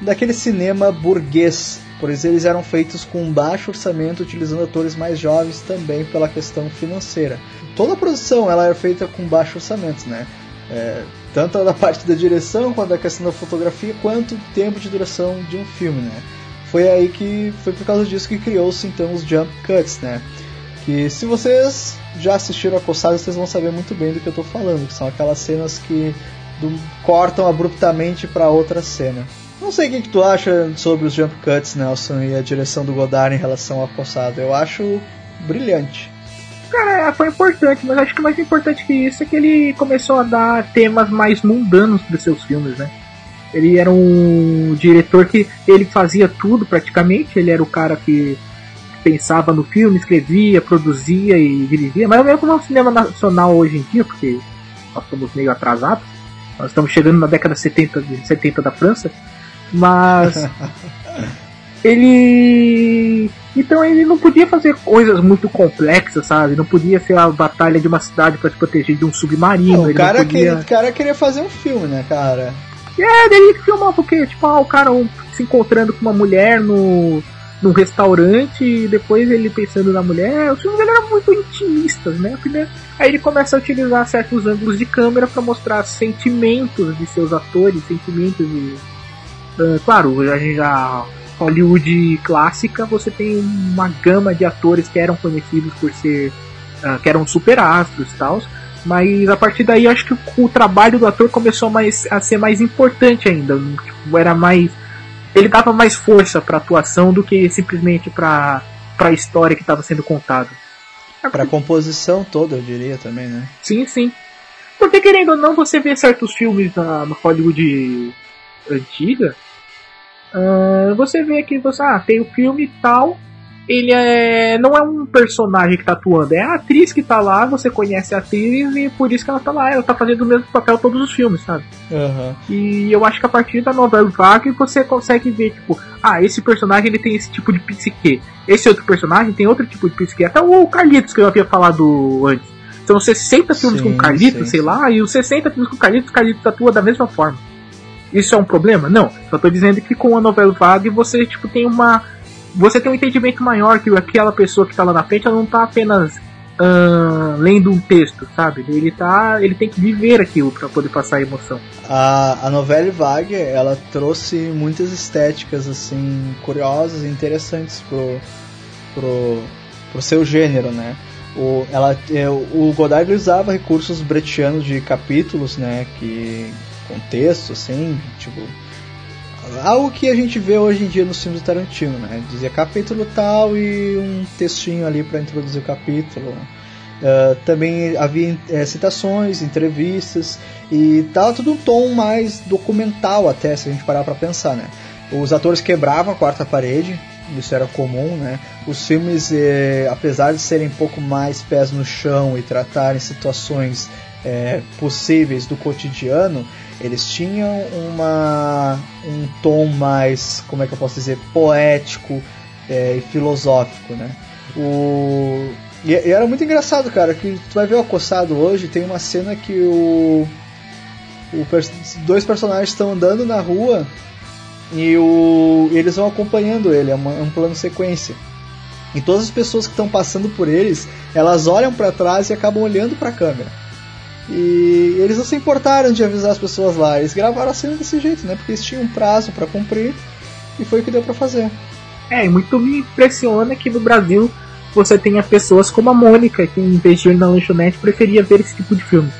daquele cinema burguês pois eles eram feitos com baixo orçamento, utilizando atores mais jovens também pela questão financeira. Toda a produção ela era feita com baixo orçamento, né? É, tanto da parte da direção, quanto da questão da fotografia, quanto do tempo de duração de um filme, né? Foi aí que foi por causa disso que criou-se então os jump cuts, né? Que se vocês já assistiram a Coçada, vocês vão saber muito bem do que eu estou falando, que são aquelas cenas que do, cortam abruptamente para outra cena. Não sei o que, que, tu acha sobre os jump cuts, Nelson, e a direção do Godard em relação ao Coçado. Eu acho brilhante. Cara, é, foi importante, mas acho que mais importante que isso é que ele começou a dar temas mais mundanos para seus filmes, né? Ele era um diretor que ele fazia tudo praticamente, ele era o cara que pensava no filme, escrevia, produzia e dirigia, mas mesmo como o cinema nacional hoje em dia, porque nós estamos meio atrasados, nós estamos chegando na década 70, 70 da França, mas [laughs] ele. Então ele não podia fazer coisas muito complexas, sabe? Não podia ser a batalha de uma cidade para se proteger de um submarino. Não, o cara, podia... queria, cara queria fazer um filme, né, cara? É, ele filmar porque, tipo, ah, o cara se encontrando com uma mulher no, num restaurante e depois ele pensando na mulher. Os filmes dele eram muito intimistas, né? Aí ele começa a utilizar certos ângulos de câmera para mostrar sentimentos de seus atores, sentimentos de. Uh, claro, a gente já Hollywood clássica, você tem uma gama de atores que eram conhecidos por ser. Uh, que eram super astros e tal. Mas a partir daí eu acho que o, o trabalho do ator começou mais, a ser mais importante ainda. Tipo, era mais. Ele dava mais força pra atuação do que simplesmente pra, pra história que estava sendo contada. Pra composição toda, eu diria também, né? Sim, sim. Porque querendo ou não, você vê certos filmes na, na Hollywood antiga, Uh, você vê que você ah, tem o filme tal. Ele é. não é um personagem que tá atuando, é a atriz que tá lá, você conhece a atriz e por isso que ela tá lá, ela tá fazendo o mesmo papel todos os filmes, sabe? Uhum. E eu acho que a partir da novela Vague você consegue ver, tipo, ah, esse personagem ele tem esse tipo de psique, esse outro personagem tem outro tipo de psique, até o Carlitos que eu havia falado antes. São 60 filmes sim, com Carlitos, sim, sei sim. lá, e os 60 filmes com Carlitos, Carlitos atua da mesma forma. Isso é um problema? Não. Só tô dizendo que com a novela vaga você tipo tem uma você tem um entendimento maior que aquela pessoa que tá lá na frente, ela não tá apenas uh, lendo um texto, sabe? Ele tá, ele tem que viver aquilo para poder passar a emoção. A, a novela vague, ela trouxe muitas estéticas assim curiosas e interessantes pro pro, pro seu gênero, né? O, ela, é, o Godard usava recursos bretianos de capítulos, né, que contexto, assim, tipo. Algo que a gente vê hoje em dia nos filmes do Tarantino, né? Dizia capítulo tal e um textinho ali para introduzir o capítulo. Uh, também havia é, citações, entrevistas e tava tudo um tom mais documental até, se a gente parar para pensar, né? Os atores quebravam a quarta parede, isso era comum, né? Os filmes, eh, apesar de serem um pouco mais pés no chão e tratarem situações eh, possíveis do cotidiano, eles tinham uma, um tom mais, como é que eu posso dizer, poético é, e filosófico, né? O, e, e, era muito engraçado, cara, que tu vai ver o Acossado hoje, tem uma cena que o, o dois personagens estão andando na rua e o, eles vão acompanhando ele, é, uma, é um plano sequência. E todas as pessoas que estão passando por eles, elas olham para trás e acabam olhando para a câmera. E eles não se importaram de avisar as pessoas lá. Eles gravaram a cena desse jeito, né? Porque eles tinham um prazo para cumprir e foi o que deu para fazer. É, e muito me impressiona que no Brasil você tenha pessoas como a Mônica, que em vez de ir na lanchonete preferia ver esse tipo de filme.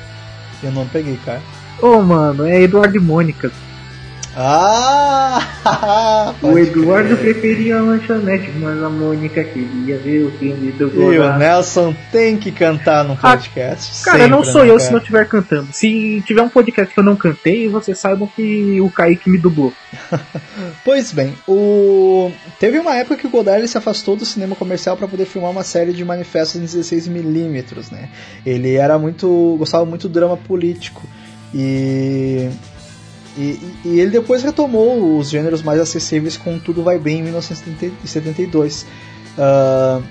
Eu não peguei, cara. Ô, oh, mano, é Eduardo e Mônica. Ah! [laughs] o Eduardo crer. preferia a lanchonete, mas a Mônica queria ver o filme do Goulart. E o Nelson tem que cantar no ah, podcast. Ah, cara, não sou né, eu cara? se não estiver cantando. Se tiver um podcast que eu não cantei, vocês saibam que o Kaique me dublou. [laughs] pois bem, o... teve uma época que o Godard se afastou do cinema comercial para poder filmar uma série de manifestos em 16mm, né? Ele era muito. gostava muito do drama político. E e, e, ele depois retomou os gêneros mais acessíveis com Tudo Vai Bem em 1972. Uh, ah,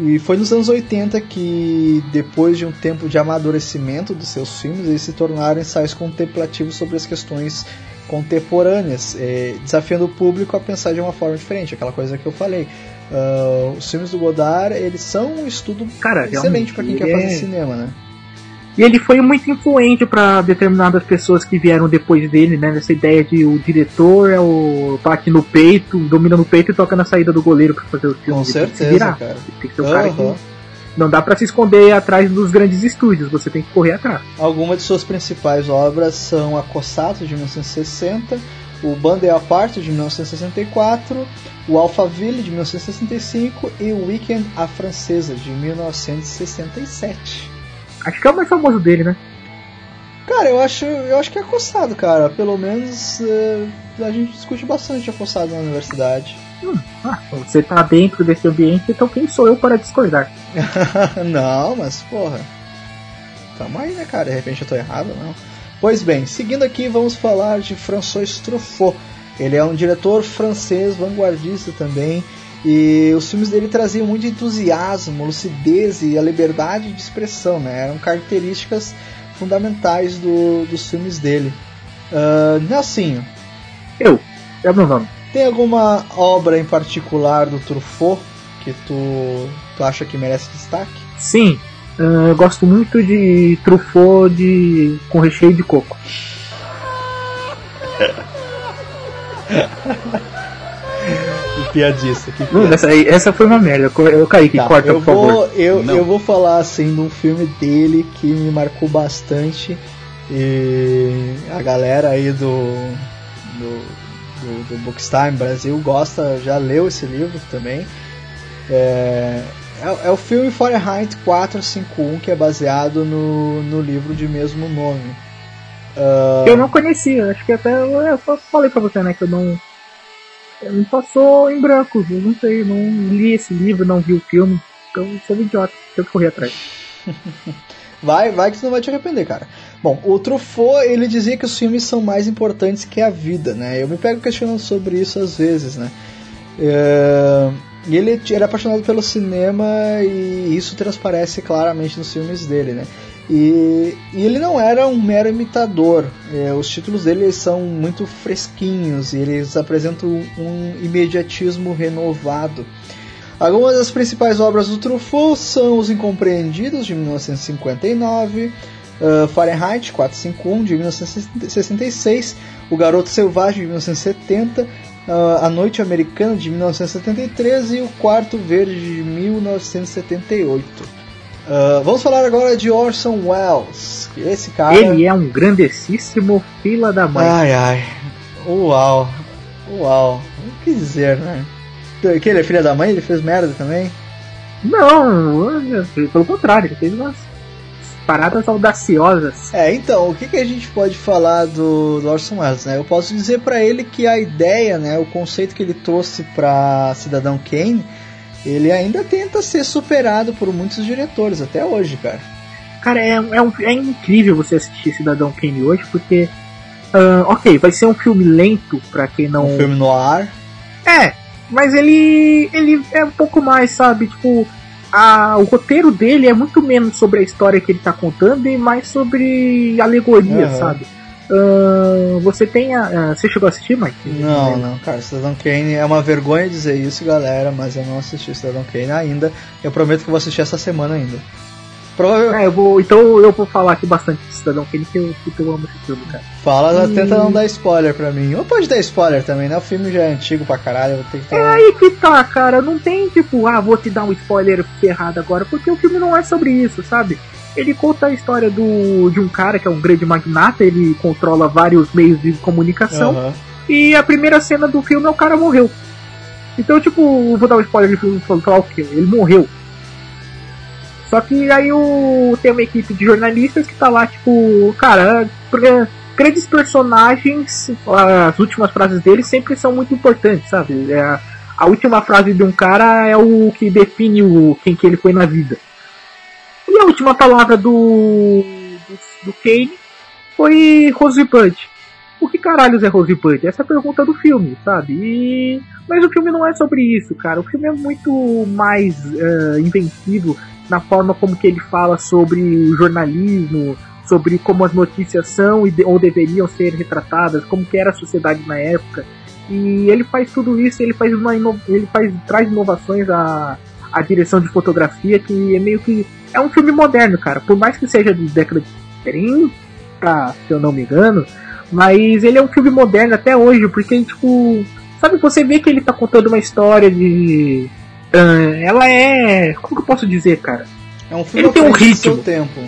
e foi nos anos 80 que, depois de um tempo de amadurecimento dos seus filmes, eles se tornaram ensaios contemplativos sobre as questões contemporâneas, eh, desafiando o público a pensar de uma forma diferente, aquela coisa que eu falei. Uh, os filmes do Godard, eles são um estudo Cara, excelente para quem quer fazer cinema, né? E ele foi muito influente para determinadas pessoas que vieram depois dele, né? Nessa ideia de o diretor é o bate no peito, domina no peito e toca na saída do goleiro para fazer o filme. Com certeza, cara. Tem que ser um uhum. cara que não dá para se esconder atrás dos grandes estúdios, você tem que correr atrás. Algumas de suas principais obras são A Cossato de 1960, o Banda é a Parte de 1964, o Alphaville de 1965 e o Weekend à Francesa de 1967. Acho que é o mais famoso dele, né? Cara, eu acho, eu acho que é acossado, cara. Pelo menos é, a gente discute bastante acossado na universidade. Hum, ah, você tá dentro desse ambiente, então quem sou eu para discordar? [laughs] não, mas porra. Tamo aí, né, cara? De repente eu tô errado, não. Pois bem, seguindo aqui, vamos falar de François Truffaut. Ele é um diretor francês, vanguardista também, e os filmes dele traziam muito entusiasmo, lucidez e a liberdade de expressão, né? Eram características fundamentais do, dos filmes dele. Uh, Nelsinho. Eu, é meu nome. Tem alguma obra em particular do Truffaut que tu, tu acha que merece destaque? Sim, uh, eu gosto muito de Truffaut de, com recheio de coco. [laughs] piadista. Que piadista. Essa, essa foi uma merda. Eu caí que tá, corta, eu por vou, favor. Eu, eu vou falar assim de um filme dele que me marcou bastante. E a galera aí do, do, do, do Bookstime Brasil gosta, já leu esse livro também. É, é, é, o filme Fahrenheit 451, que é baseado no, no livro de mesmo nome. Uh... Eu não conhecia, acho que até eu falei pra você, né, que eu não. Me passou em branco, eu não sei, não li esse livro, não vi o filme, então sou um idiota, tenho que correr atrás. [laughs] vai, vai que você não vai te arrepender, cara. Bom, o Truffaut, ele dizia que os filmes são mais importantes que a vida, né? Eu me pego questionando sobre isso às vezes, né? É... E ele era apaixonado pelo cinema e isso transparece claramente nos filmes dele, né? E, e ele não era um mero imitador. É, os títulos dele são muito fresquinhos e eles apresentam um imediatismo renovado. Algumas das principais obras do Truffaut são Os Incompreendidos, de 1959, uh, Fahrenheit 451, de 1966, O Garoto Selvagem, de 1970, uh, A Noite Americana, de 1973 e O Quarto Verde, de 1978. Uh, vamos falar agora de Orson Welles. Esse cara. Ele é um grandessíssimo fila da mãe. Ai ai. Uau. Uau. O que dizer, né? Que ele é filha da mãe? Ele fez merda também? Não, pelo contrário, ele fez umas paradas audaciosas. É, então, o que, que a gente pode falar do, do Orson Welles, né? Eu posso dizer para ele que a ideia, né, o conceito que ele trouxe para Cidadão Kane ele ainda tenta ser superado por muitos diretores até hoje, cara. Cara, é, é, um, é incrível você assistir Cidadão Kane hoje, porque. Uh, ok, vai ser um filme lento para quem não. Um filme no ar. É, mas ele. ele é um pouco mais, sabe? Tipo, a, o roteiro dele é muito menos sobre a história que ele tá contando e mais sobre alegoria, uhum. sabe? Uh, você tem a. Uh, você chegou a assistir, Mike? Não, não, cara. Cidadão Kane é uma vergonha dizer isso, galera, mas eu não assisti Cidadão Kane ainda. Eu prometo que vou assistir essa semana ainda. Provavelmente. É, eu vou, então eu vou falar aqui bastante de Cidadão Kane, que eu, que eu amo esse filme, cara. Fala, e... tenta não dar spoiler pra mim. Ou pode dar spoiler também, né? O filme já é antigo pra caralho, eu vou ter que ter... É aí que tá, cara. Não tem tipo, ah, vou te dar um spoiler ferrado agora, porque o filme não é sobre isso, sabe? Ele conta a história do, de um cara que é um grande magnata, ele controla vários meios de comunicação. Uhum. E a primeira cena do filme é o cara morreu. Então, tipo, vou dar um spoiler de filme falar o quê? Ele morreu. Só que aí o, tem uma equipe de jornalistas que tá lá, tipo, cara, grandes personagens, as últimas frases deles sempre são muito importantes, sabe? É a, a última frase de um cara é o que define o, quem que ele foi na vida. E a última palavra do, do, do Kane foi Rosebud. O que caralhos é Rosebud? Essa é a pergunta do filme, sabe? E... Mas o filme não é sobre isso, cara. O filme é muito mais uh, invencivo na forma como que ele fala sobre o jornalismo, sobre como as notícias são e ou deveriam ser retratadas, como que era a sociedade na época. E ele faz tudo isso, ele faz uma ele faz traz inovações à, à direção de fotografia que é meio que é um filme moderno, cara. Por mais que seja de década de 30, se eu não me engano, mas ele é um filme moderno até hoje, porque, tipo, sabe, você vê que ele tá contando uma história de. Uh, ela é. Como que eu posso dizer, cara? É um filme ele tem um ritmo. tempo.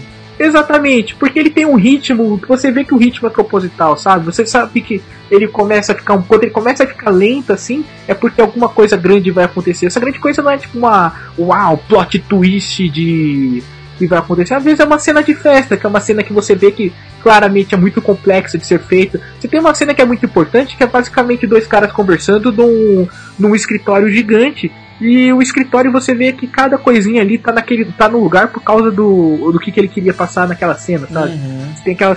Exatamente, porque ele tem um ritmo, você vê que o ritmo é proposital, sabe? Você sabe que ele começa a ficar um quando ele começa a ficar lento assim, é porque alguma coisa grande vai acontecer. Essa grande coisa não é tipo uma uau, plot twist de que vai acontecer. Às vezes é uma cena de festa, que é uma cena que você vê que claramente é muito complexa de ser feita. Você tem uma cena que é muito importante, que é basicamente dois caras conversando num, num escritório gigante e o escritório você vê que cada coisinha ali tá naquele tá no lugar por causa do, do que, que ele queria passar naquela cena, sabe? Uhum. Tem aquela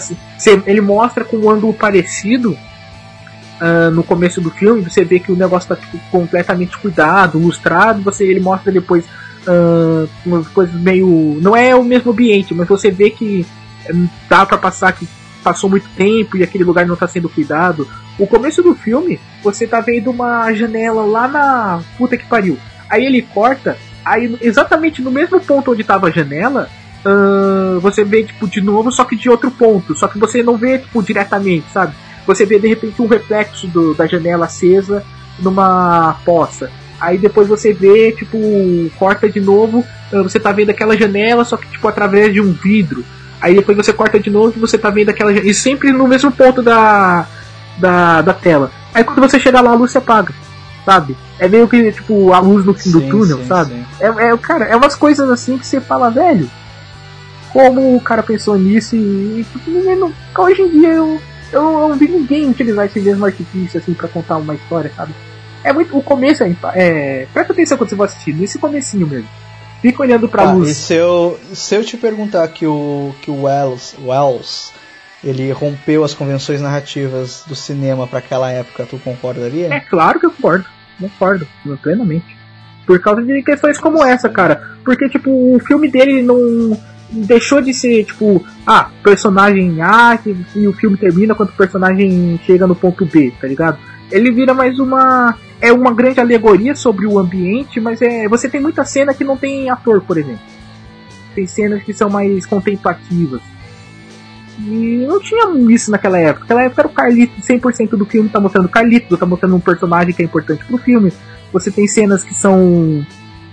ele mostra com um ângulo parecido uh, no começo do filme, você vê que o negócio tá tipo, completamente cuidado, lustrado, você ele mostra depois uh, umas coisas meio. Não é o mesmo ambiente, mas você vê que hum, dá para passar que passou muito tempo e aquele lugar não tá sendo cuidado. O começo do filme, você tá vendo uma janela lá na puta que pariu. Aí ele corta, aí exatamente no mesmo ponto onde tava a janela, uh, você vê tipo de novo, só que de outro ponto. Só que você não vê tipo diretamente, sabe? Você vê de repente um reflexo do, da janela acesa numa poça. Aí depois você vê, tipo, corta de novo, você tá vendo aquela janela, só que tipo através de um vidro. Aí depois você corta de novo e você tá vendo aquela janela. E sempre no mesmo ponto da, da, da tela. Aí quando você chega lá, a luz se apaga. Sabe? É meio que, tipo, a luz no fim sim, do túnel, sim, sabe? Sim. É, é, cara, é umas coisas assim que você fala, velho. Como o cara pensou nisso e. e hoje em dia eu eu não vi ninguém utilizar esse mesmo artifício assim para contar uma história, sabe? É muito. O começo é. é presta atenção quando você vai assistir, nesse comecinho mesmo. Fica olhando pra ah, luz. E se eu, se eu te perguntar que o, que o Wells, Wells ele rompeu as convenções narrativas do cinema para aquela época, tu concordaria? É claro que eu concordo. Concordo, plenamente. Por causa de questões como essa, cara. Porque, tipo, o filme dele não deixou de ser, tipo, ah, personagem A e o filme termina quando o personagem chega no ponto B, tá ligado? Ele vira mais uma. É uma grande alegoria sobre o ambiente, mas é. Você tem muita cena que não tem ator, por exemplo. Tem cenas que são mais contemplativas. E não tinha isso naquela época. Naquela época era o Carlito, 100% do filme tá mostrando Carlito, tá mostrando um personagem que é importante pro filme. Você tem cenas que são.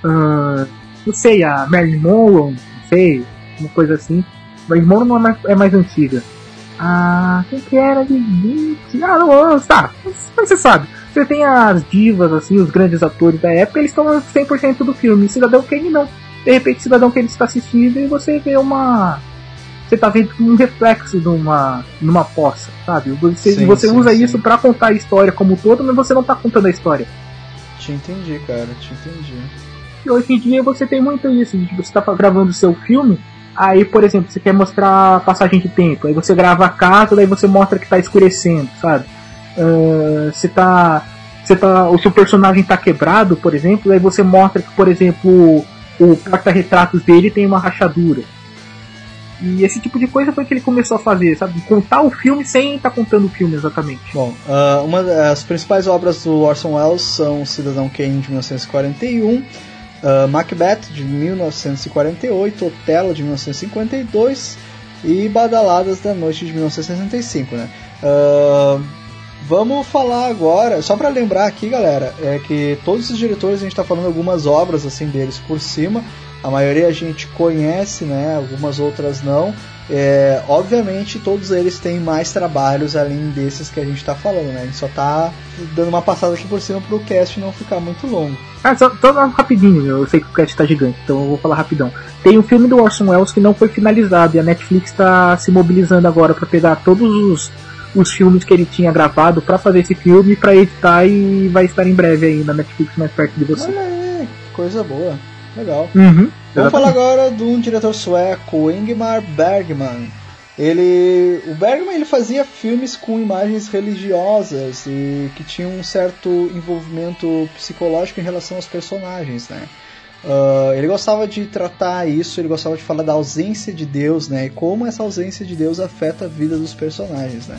Uh, não sei, a Marilyn Monroe, não sei, uma coisa assim. Mas Mono não é mais, é mais antiga. Ah, quem que era de 20? Ah, não, tá. Mas você sabe. Você tem as divas, assim, os grandes atores da época, eles estão 100% do filme. Cidadão Kane não. De repente, Cidadão Kane está assistindo e você vê uma. Você tá vendo um reflexo de uma, numa poça, sabe? Você, sim, você sim, usa sim. isso para contar a história como um todo, mas você não tá contando a história. Te entendi, cara, te entendi. E hoje em dia você tem muito isso, você tá gravando seu filme, Aí, por exemplo, você quer mostrar passagem de tempo, aí você grava a casa, daí você mostra que tá escurecendo, sabe? Uh, você tá. Você tá. O seu personagem tá quebrado, por exemplo, aí você mostra que, por exemplo, o porta-retratos dele tem uma rachadura. E esse tipo de coisa foi que ele começou a fazer, sabe? Contar o filme sem estar tá contando o filme exatamente. Bom, uh, uma das principais obras do Orson Welles são Cidadão Kane de 1941 uh, Macbeth de 1948, Otelo de 1952 e Badaladas da Noite de 1965, né? Uh, vamos falar agora, só para lembrar aqui, galera, é que todos esses diretores a gente está falando algumas obras assim deles por cima. A maioria a gente conhece, né? Algumas outras não. É, obviamente todos eles têm mais trabalhos além desses que a gente está falando, né? A gente só está dando uma passada aqui por cima para o cast não ficar muito longo. Ah, só, só rapidinho, eu sei que o cast está gigante, então eu vou falar rapidão. Tem um filme do Orson Welles que não foi finalizado e a Netflix está se mobilizando agora para pegar todos os, os filmes que ele tinha gravado para fazer esse filme, para editar e vai estar em breve aí na Netflix mais perto de você. Olha aí, coisa boa. Legal. Uhum, Vamos falar agora de um diretor sueco, Ingmar Bergman. Ele, o Bergman ele fazia filmes com imagens religiosas e que tinham um certo envolvimento psicológico em relação aos personagens, né? Uh, ele gostava de tratar isso, ele gostava de falar da ausência de Deus, né? E como essa ausência de Deus afeta a vida dos personagens, né?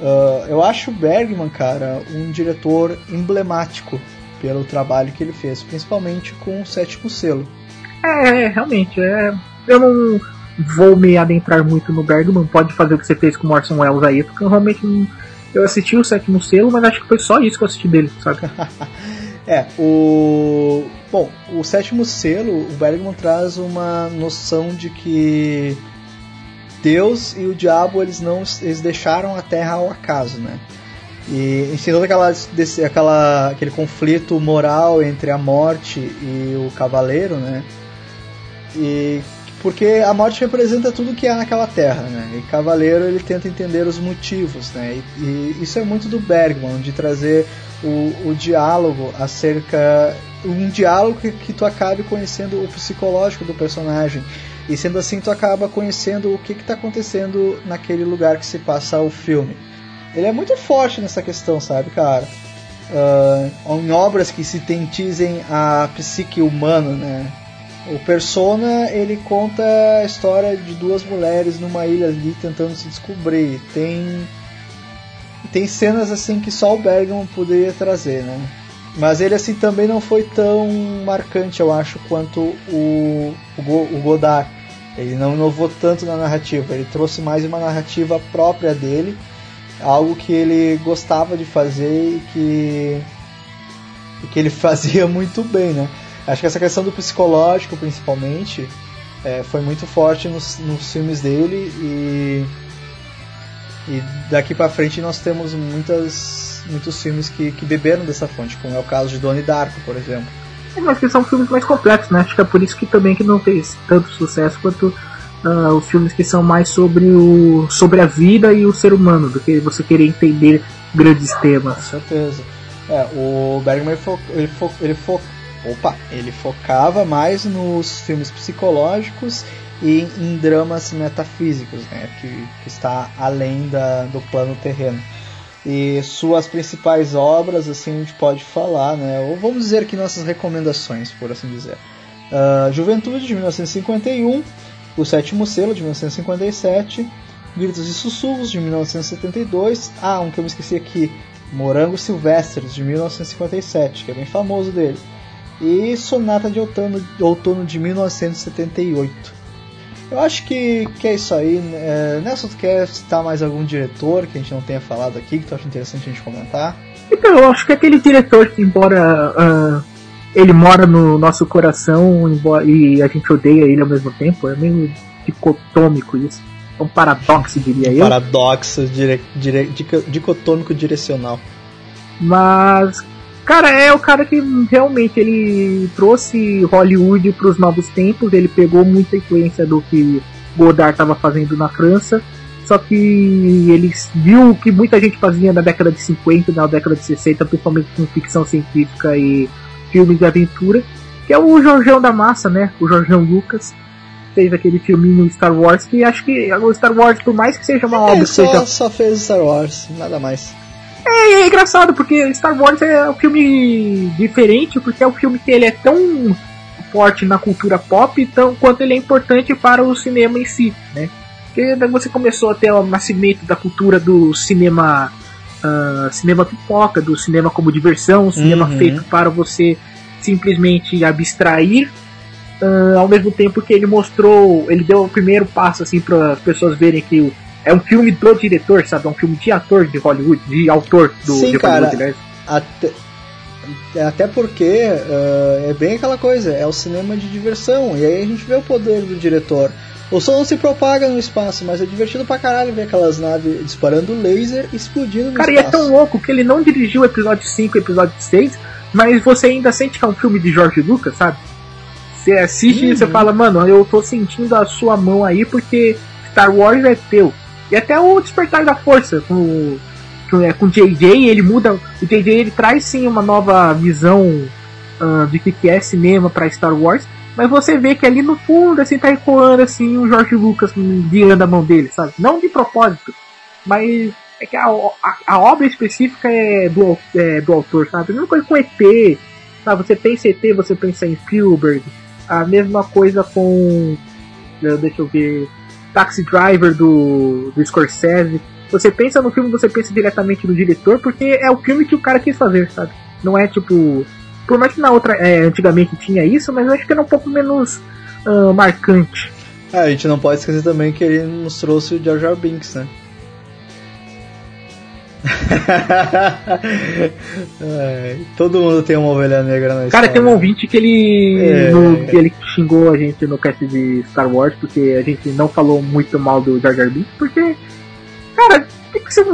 Uh, eu acho Bergman, cara, um diretor emblemático pelo trabalho que ele fez, principalmente com o sétimo selo. É, é, realmente, é, eu não vou me adentrar muito no Bergman, pode fazer o que você fez com o Orson Welles aí, porque eu realmente não, eu assisti o sétimo selo, mas acho que foi só isso que eu assisti dele, sabe? [laughs] é, o bom, o sétimo selo, o Bergman traz uma noção de que Deus e o diabo eles não eles deixaram a Terra ao acaso, né? E em todo aquela, desse, aquela, aquele conflito moral entre a morte e o cavaleiro, né? E porque a morte representa tudo que há naquela terra, né? E Cavaleiro ele tenta entender os motivos, né? E, e isso é muito do Bergman, de trazer o, o diálogo acerca um diálogo que, que, tu acabe conhecendo o psicológico do personagem e sendo assim tu acaba conhecendo o que está acontecendo naquele lugar que se passa o filme. Ele é muito forte nessa questão, sabe, cara? Uh, em obras que se a psique humana, né? O Persona, ele conta a história de duas mulheres numa ilha ali tentando se descobrir. Tem tem cenas assim que só o Bergman poderia trazer, né? Mas ele assim também não foi tão marcante, eu acho, quanto o, o, o Godard. Ele não inovou tanto na narrativa, ele trouxe mais uma narrativa própria dele, algo que ele gostava de fazer e que, e que ele [laughs] fazia muito bem, né? Acho que essa questão do psicológico, principalmente, é, foi muito forte nos, nos filmes dele e, e daqui para frente nós temos muitas, muitos filmes que, que beberam dessa fonte, como é o caso de Donnie Darko, por exemplo. Mas que são filmes mais complexos, né? Acho que é por isso que também que não fez tanto sucesso quanto uh, os filmes que são mais sobre, o, sobre a vida e o ser humano, do que você querer entender grandes temas. Com certeza. É, o Bergman fo ele, fo ele, fo opa, ele focava mais nos filmes psicológicos e em dramas metafísicos, né, que, que está além da, do plano terreno. E suas principais obras, assim, a gente pode falar, né, ou vamos dizer que nossas recomendações, por assim dizer. Uh, Juventude, de 1951, O Sétimo Selo, de 1957, Gritos e Sussurros, de 1972, ah, um que eu me esqueci aqui, Morangos Silvestres, de 1957, que é bem famoso dele e Sonata de Outono, outono de 1978. Eu acho que, que é isso aí. É, Nelson, tu quer citar mais algum diretor que a gente não tenha falado aqui, que tu acha interessante a gente comentar? Então, eu acho que aquele diretor que, embora uh, ele mora no nosso coração e a gente odeia ele ao mesmo tempo, é meio dicotômico isso. É um paradoxo, diria eu. Paradoxo dire, dire, dicotômico direcional. Mas Cara, é o cara que realmente ele trouxe Hollywood para os novos tempos. Ele pegou muita influência do que Godard estava fazendo na França. Só que ele viu o que muita gente fazia na década de 50 na década de 60, principalmente com ficção científica e filmes de aventura, que é o Jorgão da Massa, né? O Jorgão Lucas. Fez aquele filminho Star Wars, que acho que o Star Wars, por mais que seja uma é, obra. Só, seja... só fez Star Wars, nada mais. É, é, engraçado, porque Star Wars é um filme diferente, porque é um filme que ele é tão forte na cultura pop tão, quanto ele é importante para o cinema em si, né? Porque você começou a ter o nascimento da cultura do cinema uh, cinema pipoca, do cinema como diversão, cinema uhum. feito para você simplesmente abstrair, uh, ao mesmo tempo que ele mostrou, ele deu o primeiro passo assim para as pessoas verem que é um filme do diretor, sabe? É um filme de ator de Hollywood, de autor do Sim, de cara, Hollywood, né? Até, até porque uh, é bem aquela coisa, é o cinema de diversão, e aí a gente vê o poder do diretor. O som não se propaga no espaço, mas é divertido pra caralho ver aquelas naves disparando laser explodindo no Cara, espaço. Cara, e é tão louco que ele não dirigiu o episódio 5 e o episódio 6, mas você ainda sente que é um filme de George Lucas, sabe? Você assiste uhum. e você fala, mano, eu tô sentindo a sua mão aí porque Star Wars é teu. E até o Despertar da Força, com, com, é, com o JJ, ele muda. O JJ ele traz sim uma nova visão uh, de que, que é cinema para Star Wars. Mas você vê que ali no fundo, assim, tá ecoando assim, o George Lucas guiando a mão dele, sabe? Não de propósito, mas é que a, a, a obra específica é do, é do autor, sabe? A mesma coisa com ET, sabe? Você pensa em ET, você pensa em Spielberg. A mesma coisa com. Deixa eu ver. Taxi Driver do, do Scorsese. Você pensa no filme, você pensa diretamente no diretor, porque é o filme que o cara quis fazer, sabe? Não é tipo. Por mais que na outra, é, antigamente tinha isso, mas eu acho que era um pouco menos uh, marcante. É, a gente não pode esquecer também que ele nos trouxe o Jar Jar Binks, né? [laughs] é, todo mundo tem uma ovelha negra na Cara, tem um ouvinte que ele, é... no, que ele xingou a gente no cast de Star Wars porque a gente não falou muito mal do Jar Jar Binks, porque, cara, tem que você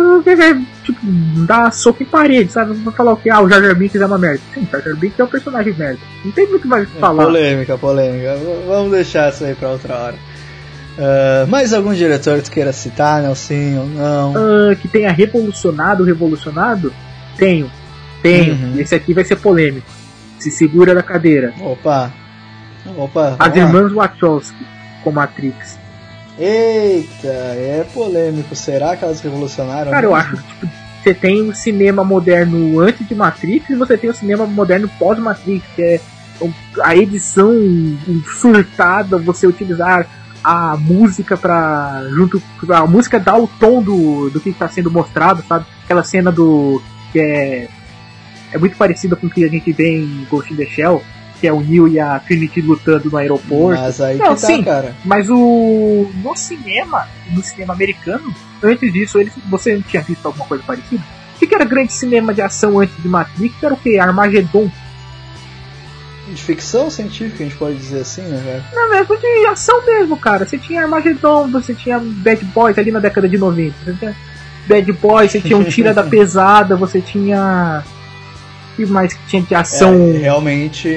tipo, dar soco em parede, sabe? Não falar o que, ah, o Jar Jar Binks é uma merda. Sim, Jar Jar Binks é um personagem merda. Não tem muito mais o que falar. polêmica, polêmica. Vamos deixar isso aí pra outra hora. Uh, mais algum diretor que tu queira citar, Nelson, ou não? Uh, que tenha revolucionado, revolucionado? Tenho. Tenho. Uhum. Esse aqui vai ser polêmico. Se segura da cadeira. Opa. Opa. As irmãs Wachowski com Matrix. Eita, é polêmico. Será que elas revolucionaram? Cara, eu mesmo? acho que tipo, você tem o cinema moderno antes de Matrix e você tem o cinema moderno pós-Matrix, que é a edição surtada, você utilizar a música para junto a música dá o tom do, do que está sendo mostrado, sabe? Aquela cena do que é é muito parecida com o que a gente vê em Ghost in the Shell, que é o Neo e a Trinity lutando no aeroporto. Mas aí Não, que tá, sim, cara. Mas o no cinema, no cinema americano, antes disso, eles, você tinha visto alguma coisa parecida? O que, que era grande cinema de ação antes de Matrix? Era o que? Armageddon. De ficção científica, a gente pode dizer assim, né, velho? Não, mesmo de ação mesmo, cara. Você tinha Armageddon, você tinha Bad Boys ali na década de 90. Você tinha Bad Boys, você tinha um Tira da [laughs] Pesada, você tinha. Que mais que tinha de ação? É, realmente,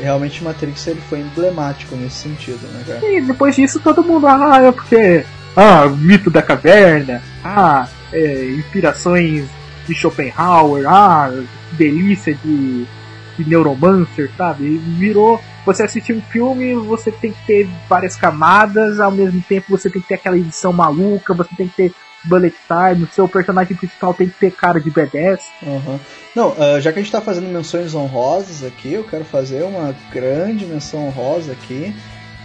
realmente Matrix ele foi emblemático nesse sentido, né, cara? E depois disso todo mundo, ah, é porque. Ah, mito da caverna, ah, é, inspirações de Schopenhauer, ah, delícia de, de Neuromancer, sabe? E virou. Você assistir um filme, você tem que ter várias camadas, ao mesmo tempo você tem que ter aquela edição maluca, você tem que ter bullet time, seu personagem principal tem que ter cara de badass. Uhum. Não, ah, já que a gente tá fazendo menções honrosas aqui, eu quero fazer uma grande menção honrosa aqui,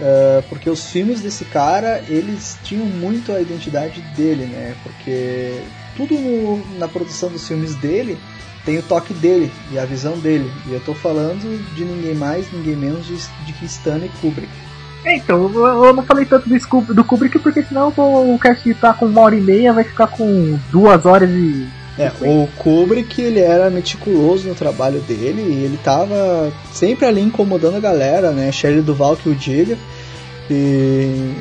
ah, porque os filmes desse cara, eles tinham muito a identidade dele, né? Porque tudo no- na produção dos filmes dele tem o toque dele e a visão dele. E eu tô falando de ninguém mais, ninguém menos de, de que Stanley Kubrick. É, então, eu, eu não falei tanto do, do Kubrick porque senão o o cast tá com uma hora e meia, vai ficar com duas horas e. É, o Kubrick ele era meticuloso no trabalho dele e ele tava sempre ali incomodando a galera, né? Shelley Duval que o diga. E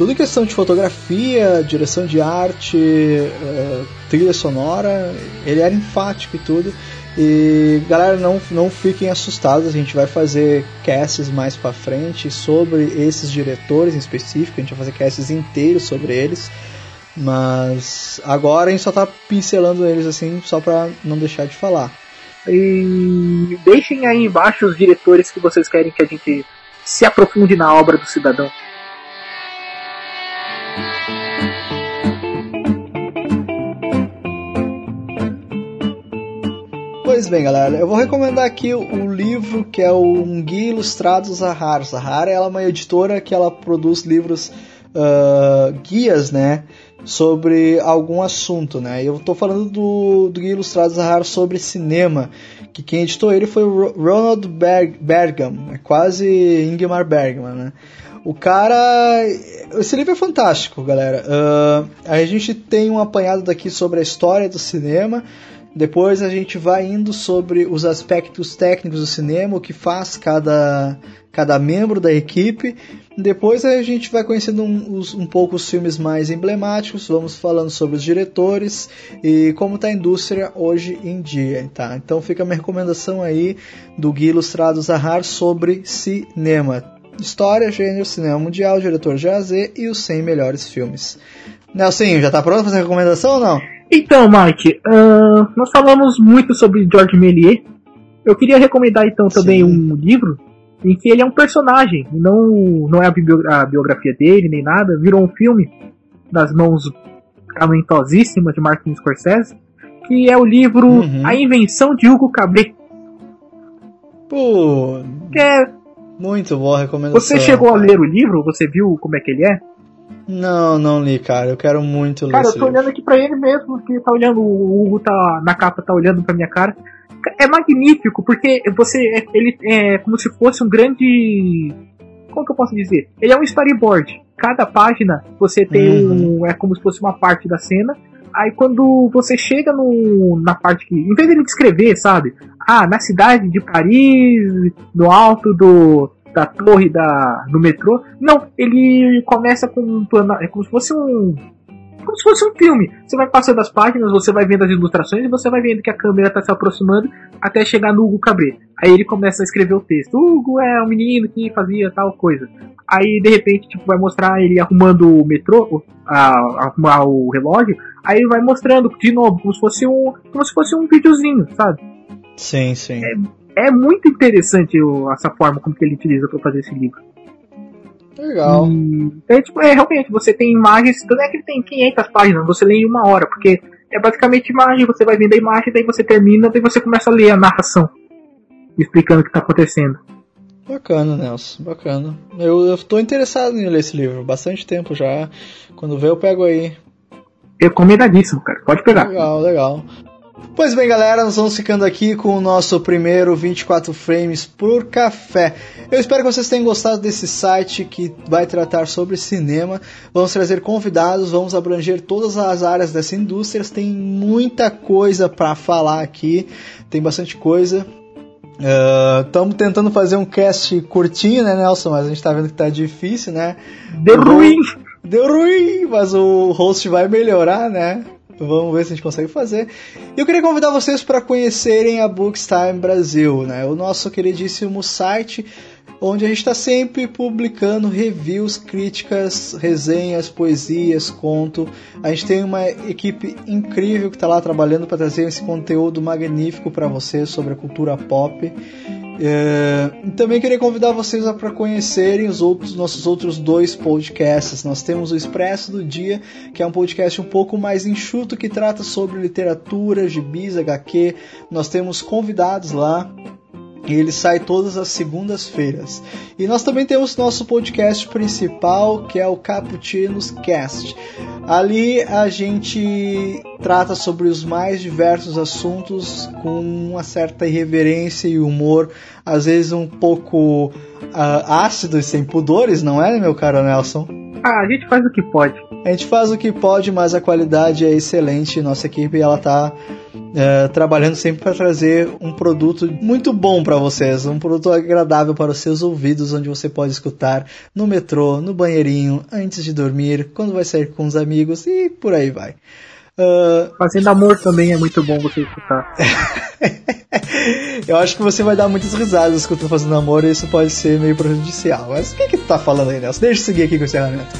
tudo em questão de fotografia, direção de arte, eh, trilha sonora, ele era enfático e tudo. E galera, não, não fiquem assustados, a gente vai fazer casts mais pra frente sobre esses diretores em específico, a gente vai fazer casts inteiros sobre eles. Mas agora a gente só tá pincelando eles assim, só pra não deixar de falar. E deixem aí embaixo os diretores que vocês querem que a gente se aprofunde na obra do cidadão. Pois bem, galera, eu vou recomendar aqui o livro que é Um Guia Ilustrado Zahara. Zahara ela é uma editora que ela produz livros ah, guias, né, sobre algum assunto, né. Eu tô falando do, do Guia Ilustrado Zahara sobre cinema, que quem editou ele foi o Ro- Ronald Berg, Bergam, é quase Ingmar Bergman, né. O cara. Esse livro é fantástico, galera. Ah, a gente tem um apanhado daqui sobre a história do cinema. Depois a gente vai indo sobre os aspectos técnicos do cinema, o que faz cada, cada membro da equipe. Depois a gente vai conhecendo um, um pouco os filmes mais emblemáticos, vamos falando sobre os diretores e como está a indústria hoje em dia. Tá? Então fica minha recomendação aí do Guia Ilustrado Zahar sobre cinema. História, gênero, cinema mundial, diretor JAZ e os 100 melhores filmes. Nelson, já tá pronto pra fazer recomendação ou não? Então, Mike, ahn, nós falamos muito sobre George Méliès. Eu queria recomendar então também Sim. um livro em que ele é um personagem, não, não é a, bio- a biografia dele nem nada, virou um filme das mãos talentosíssimas de Martin Scorsese, que é o livro Uhum. A Invenção de Hugo Cabret. Pô, Que é, muito boa recomendação. você chegou a ler o livro? Você viu como é que ele é? Não, não li, cara. Eu quero muito ler Cara, eu tô livro. olhando aqui pra ele mesmo, que tá olhando, o Hugo tá na capa, tá olhando pra minha cara. É magnífico, porque você, é- ele é como se fosse um grande, como que eu posso dizer? Ele é um storyboard. Cada página você tem Uhum. um, é como se fosse uma parte da cena. Aí quando você chega no, na parte que, em vez dele descrever, sabe? Ah, na cidade de Paris, no alto do da torre da no metrô. Não, ele começa com um plano, é como se fosse um como se fosse um filme. Você vai passando as páginas, você vai vendo as ilustrações e você vai vendo que a câmera está se aproximando até chegar no Hugo Cabret. Aí ele começa a escrever o texto. Hugo é um menino que fazia tal coisa. Aí de repente tipo, vai mostrar ele arrumando o metrô, a, arrumar o relógio. Aí vai mostrando de novo, como se fosse um, como se fosse um videozinho, sabe? Sim, sim. É muito interessante o- essa forma como que ele utiliza para fazer esse livro. Legal. E, é, tipo, é, realmente, você tem imagens, não é que tem 500 páginas, você lê em uma hora, porque é basicamente imagem, você vai vendo a imagem, daí você termina, daí você começa a ler a narração, explicando o que está acontecendo. Bacana, Nelson, bacana. Eu, tô interessado em ler esse livro, bastante tempo já. Quando vê, eu pego aí. Recomendadíssimo, cara. Pode pegar. Legal, legal. Pois bem, galera, nós vamos ficando aqui com o nosso primeiro 24 frames por café. Eu espero que vocês tenham gostado desse site que vai tratar sobre cinema. Vamos trazer convidados, vamos abranger todas as áreas dessa indústria. Tem muita coisa para falar aqui, tem bastante coisa. Estamos uh, tentando fazer um cast curtinho, né, Nelson? Mas a gente tá vendo que tá difícil, né? Deu ruim! Deu ruim, mas o host vai melhorar, né? Vamos ver se a gente consegue fazer. Eu queria convidar vocês para conhecerem a Bookstime Brasil, né? O nosso queridíssimo site onde a gente está sempre publicando reviews, críticas, resenhas, poesias, conto. A gente tem uma equipe incrível que está lá trabalhando para trazer esse conteúdo magnífico para vocês sobre a cultura pop. É, também queria convidar vocês para conhecerem os outros, nossos outros dois podcasts. Nós temos o Expresso do Dia, que é um podcast um pouco mais enxuto que trata sobre literatura, gibis, HQ. Nós temos convidados lá e ele sai todas as segundas-feiras. E nós também temos nosso podcast principal, que é o Cappuccinos Cast. Ali a gente trata sobre os mais diversos assuntos com uma certa irreverência e humor, às vezes um pouco uh, ácido e sem pudores, não é, meu caro Nelson? Ah, a gente faz o que pode. A gente faz o que pode, mas a qualidade é excelente. Nossa equipe ela tá é, trabalhando sempre para trazer um produto muito bom para vocês, um produto agradável para os seus ouvidos, onde você pode escutar no metrô, no banheirinho, antes de dormir, quando vai sair com os amigos e por aí vai. Uh... Fazendo amor também é muito bom você escutar. [laughs] Eu acho que você vai dar muitas risadas escutando fazendo amor e isso pode ser meio prejudicial. Mas o que, que tu tá falando aí, Nelson? Deixa eu seguir aqui com o encerramento.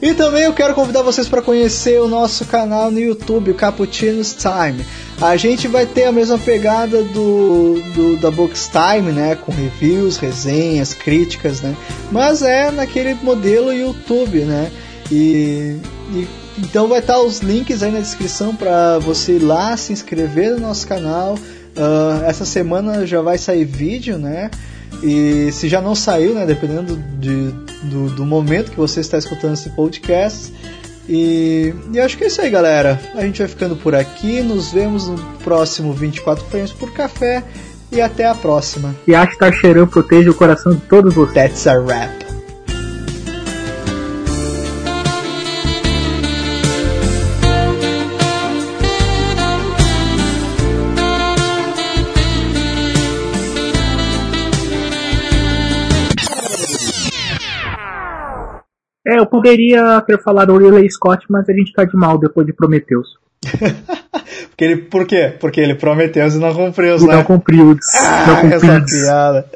E também eu quero convidar vocês para conhecer o nosso canal no YouTube, o Cappuccino's Time. A gente vai ter a mesma pegada do, do da Books Time, né, com reviews, resenhas, críticas, né? Mas é naquele modelo YouTube, né? E, e então vai estar os links aí na descrição para você ir lá se inscrever no nosso canal. Uh, essa semana já vai sair vídeo, né? E se já não saiu, né? Dependendo de, do, do momento que você está escutando esse podcast. E, e acho que é isso aí, galera. A gente vai ficando por aqui. Nos vemos no próximo 24 frames por café. E até a próxima. E acho que tá cheirando proteja o coração de todos vocês. That's a wrap. Eu poderia ter falado Ridley Scott, mas a gente tá de mal depois de Prometheus. [laughs] Porque ele, por quê? Porque ele prometeu e não cumpriu, né? Não cumpriu. Ah, não cumpriu. Essa piada.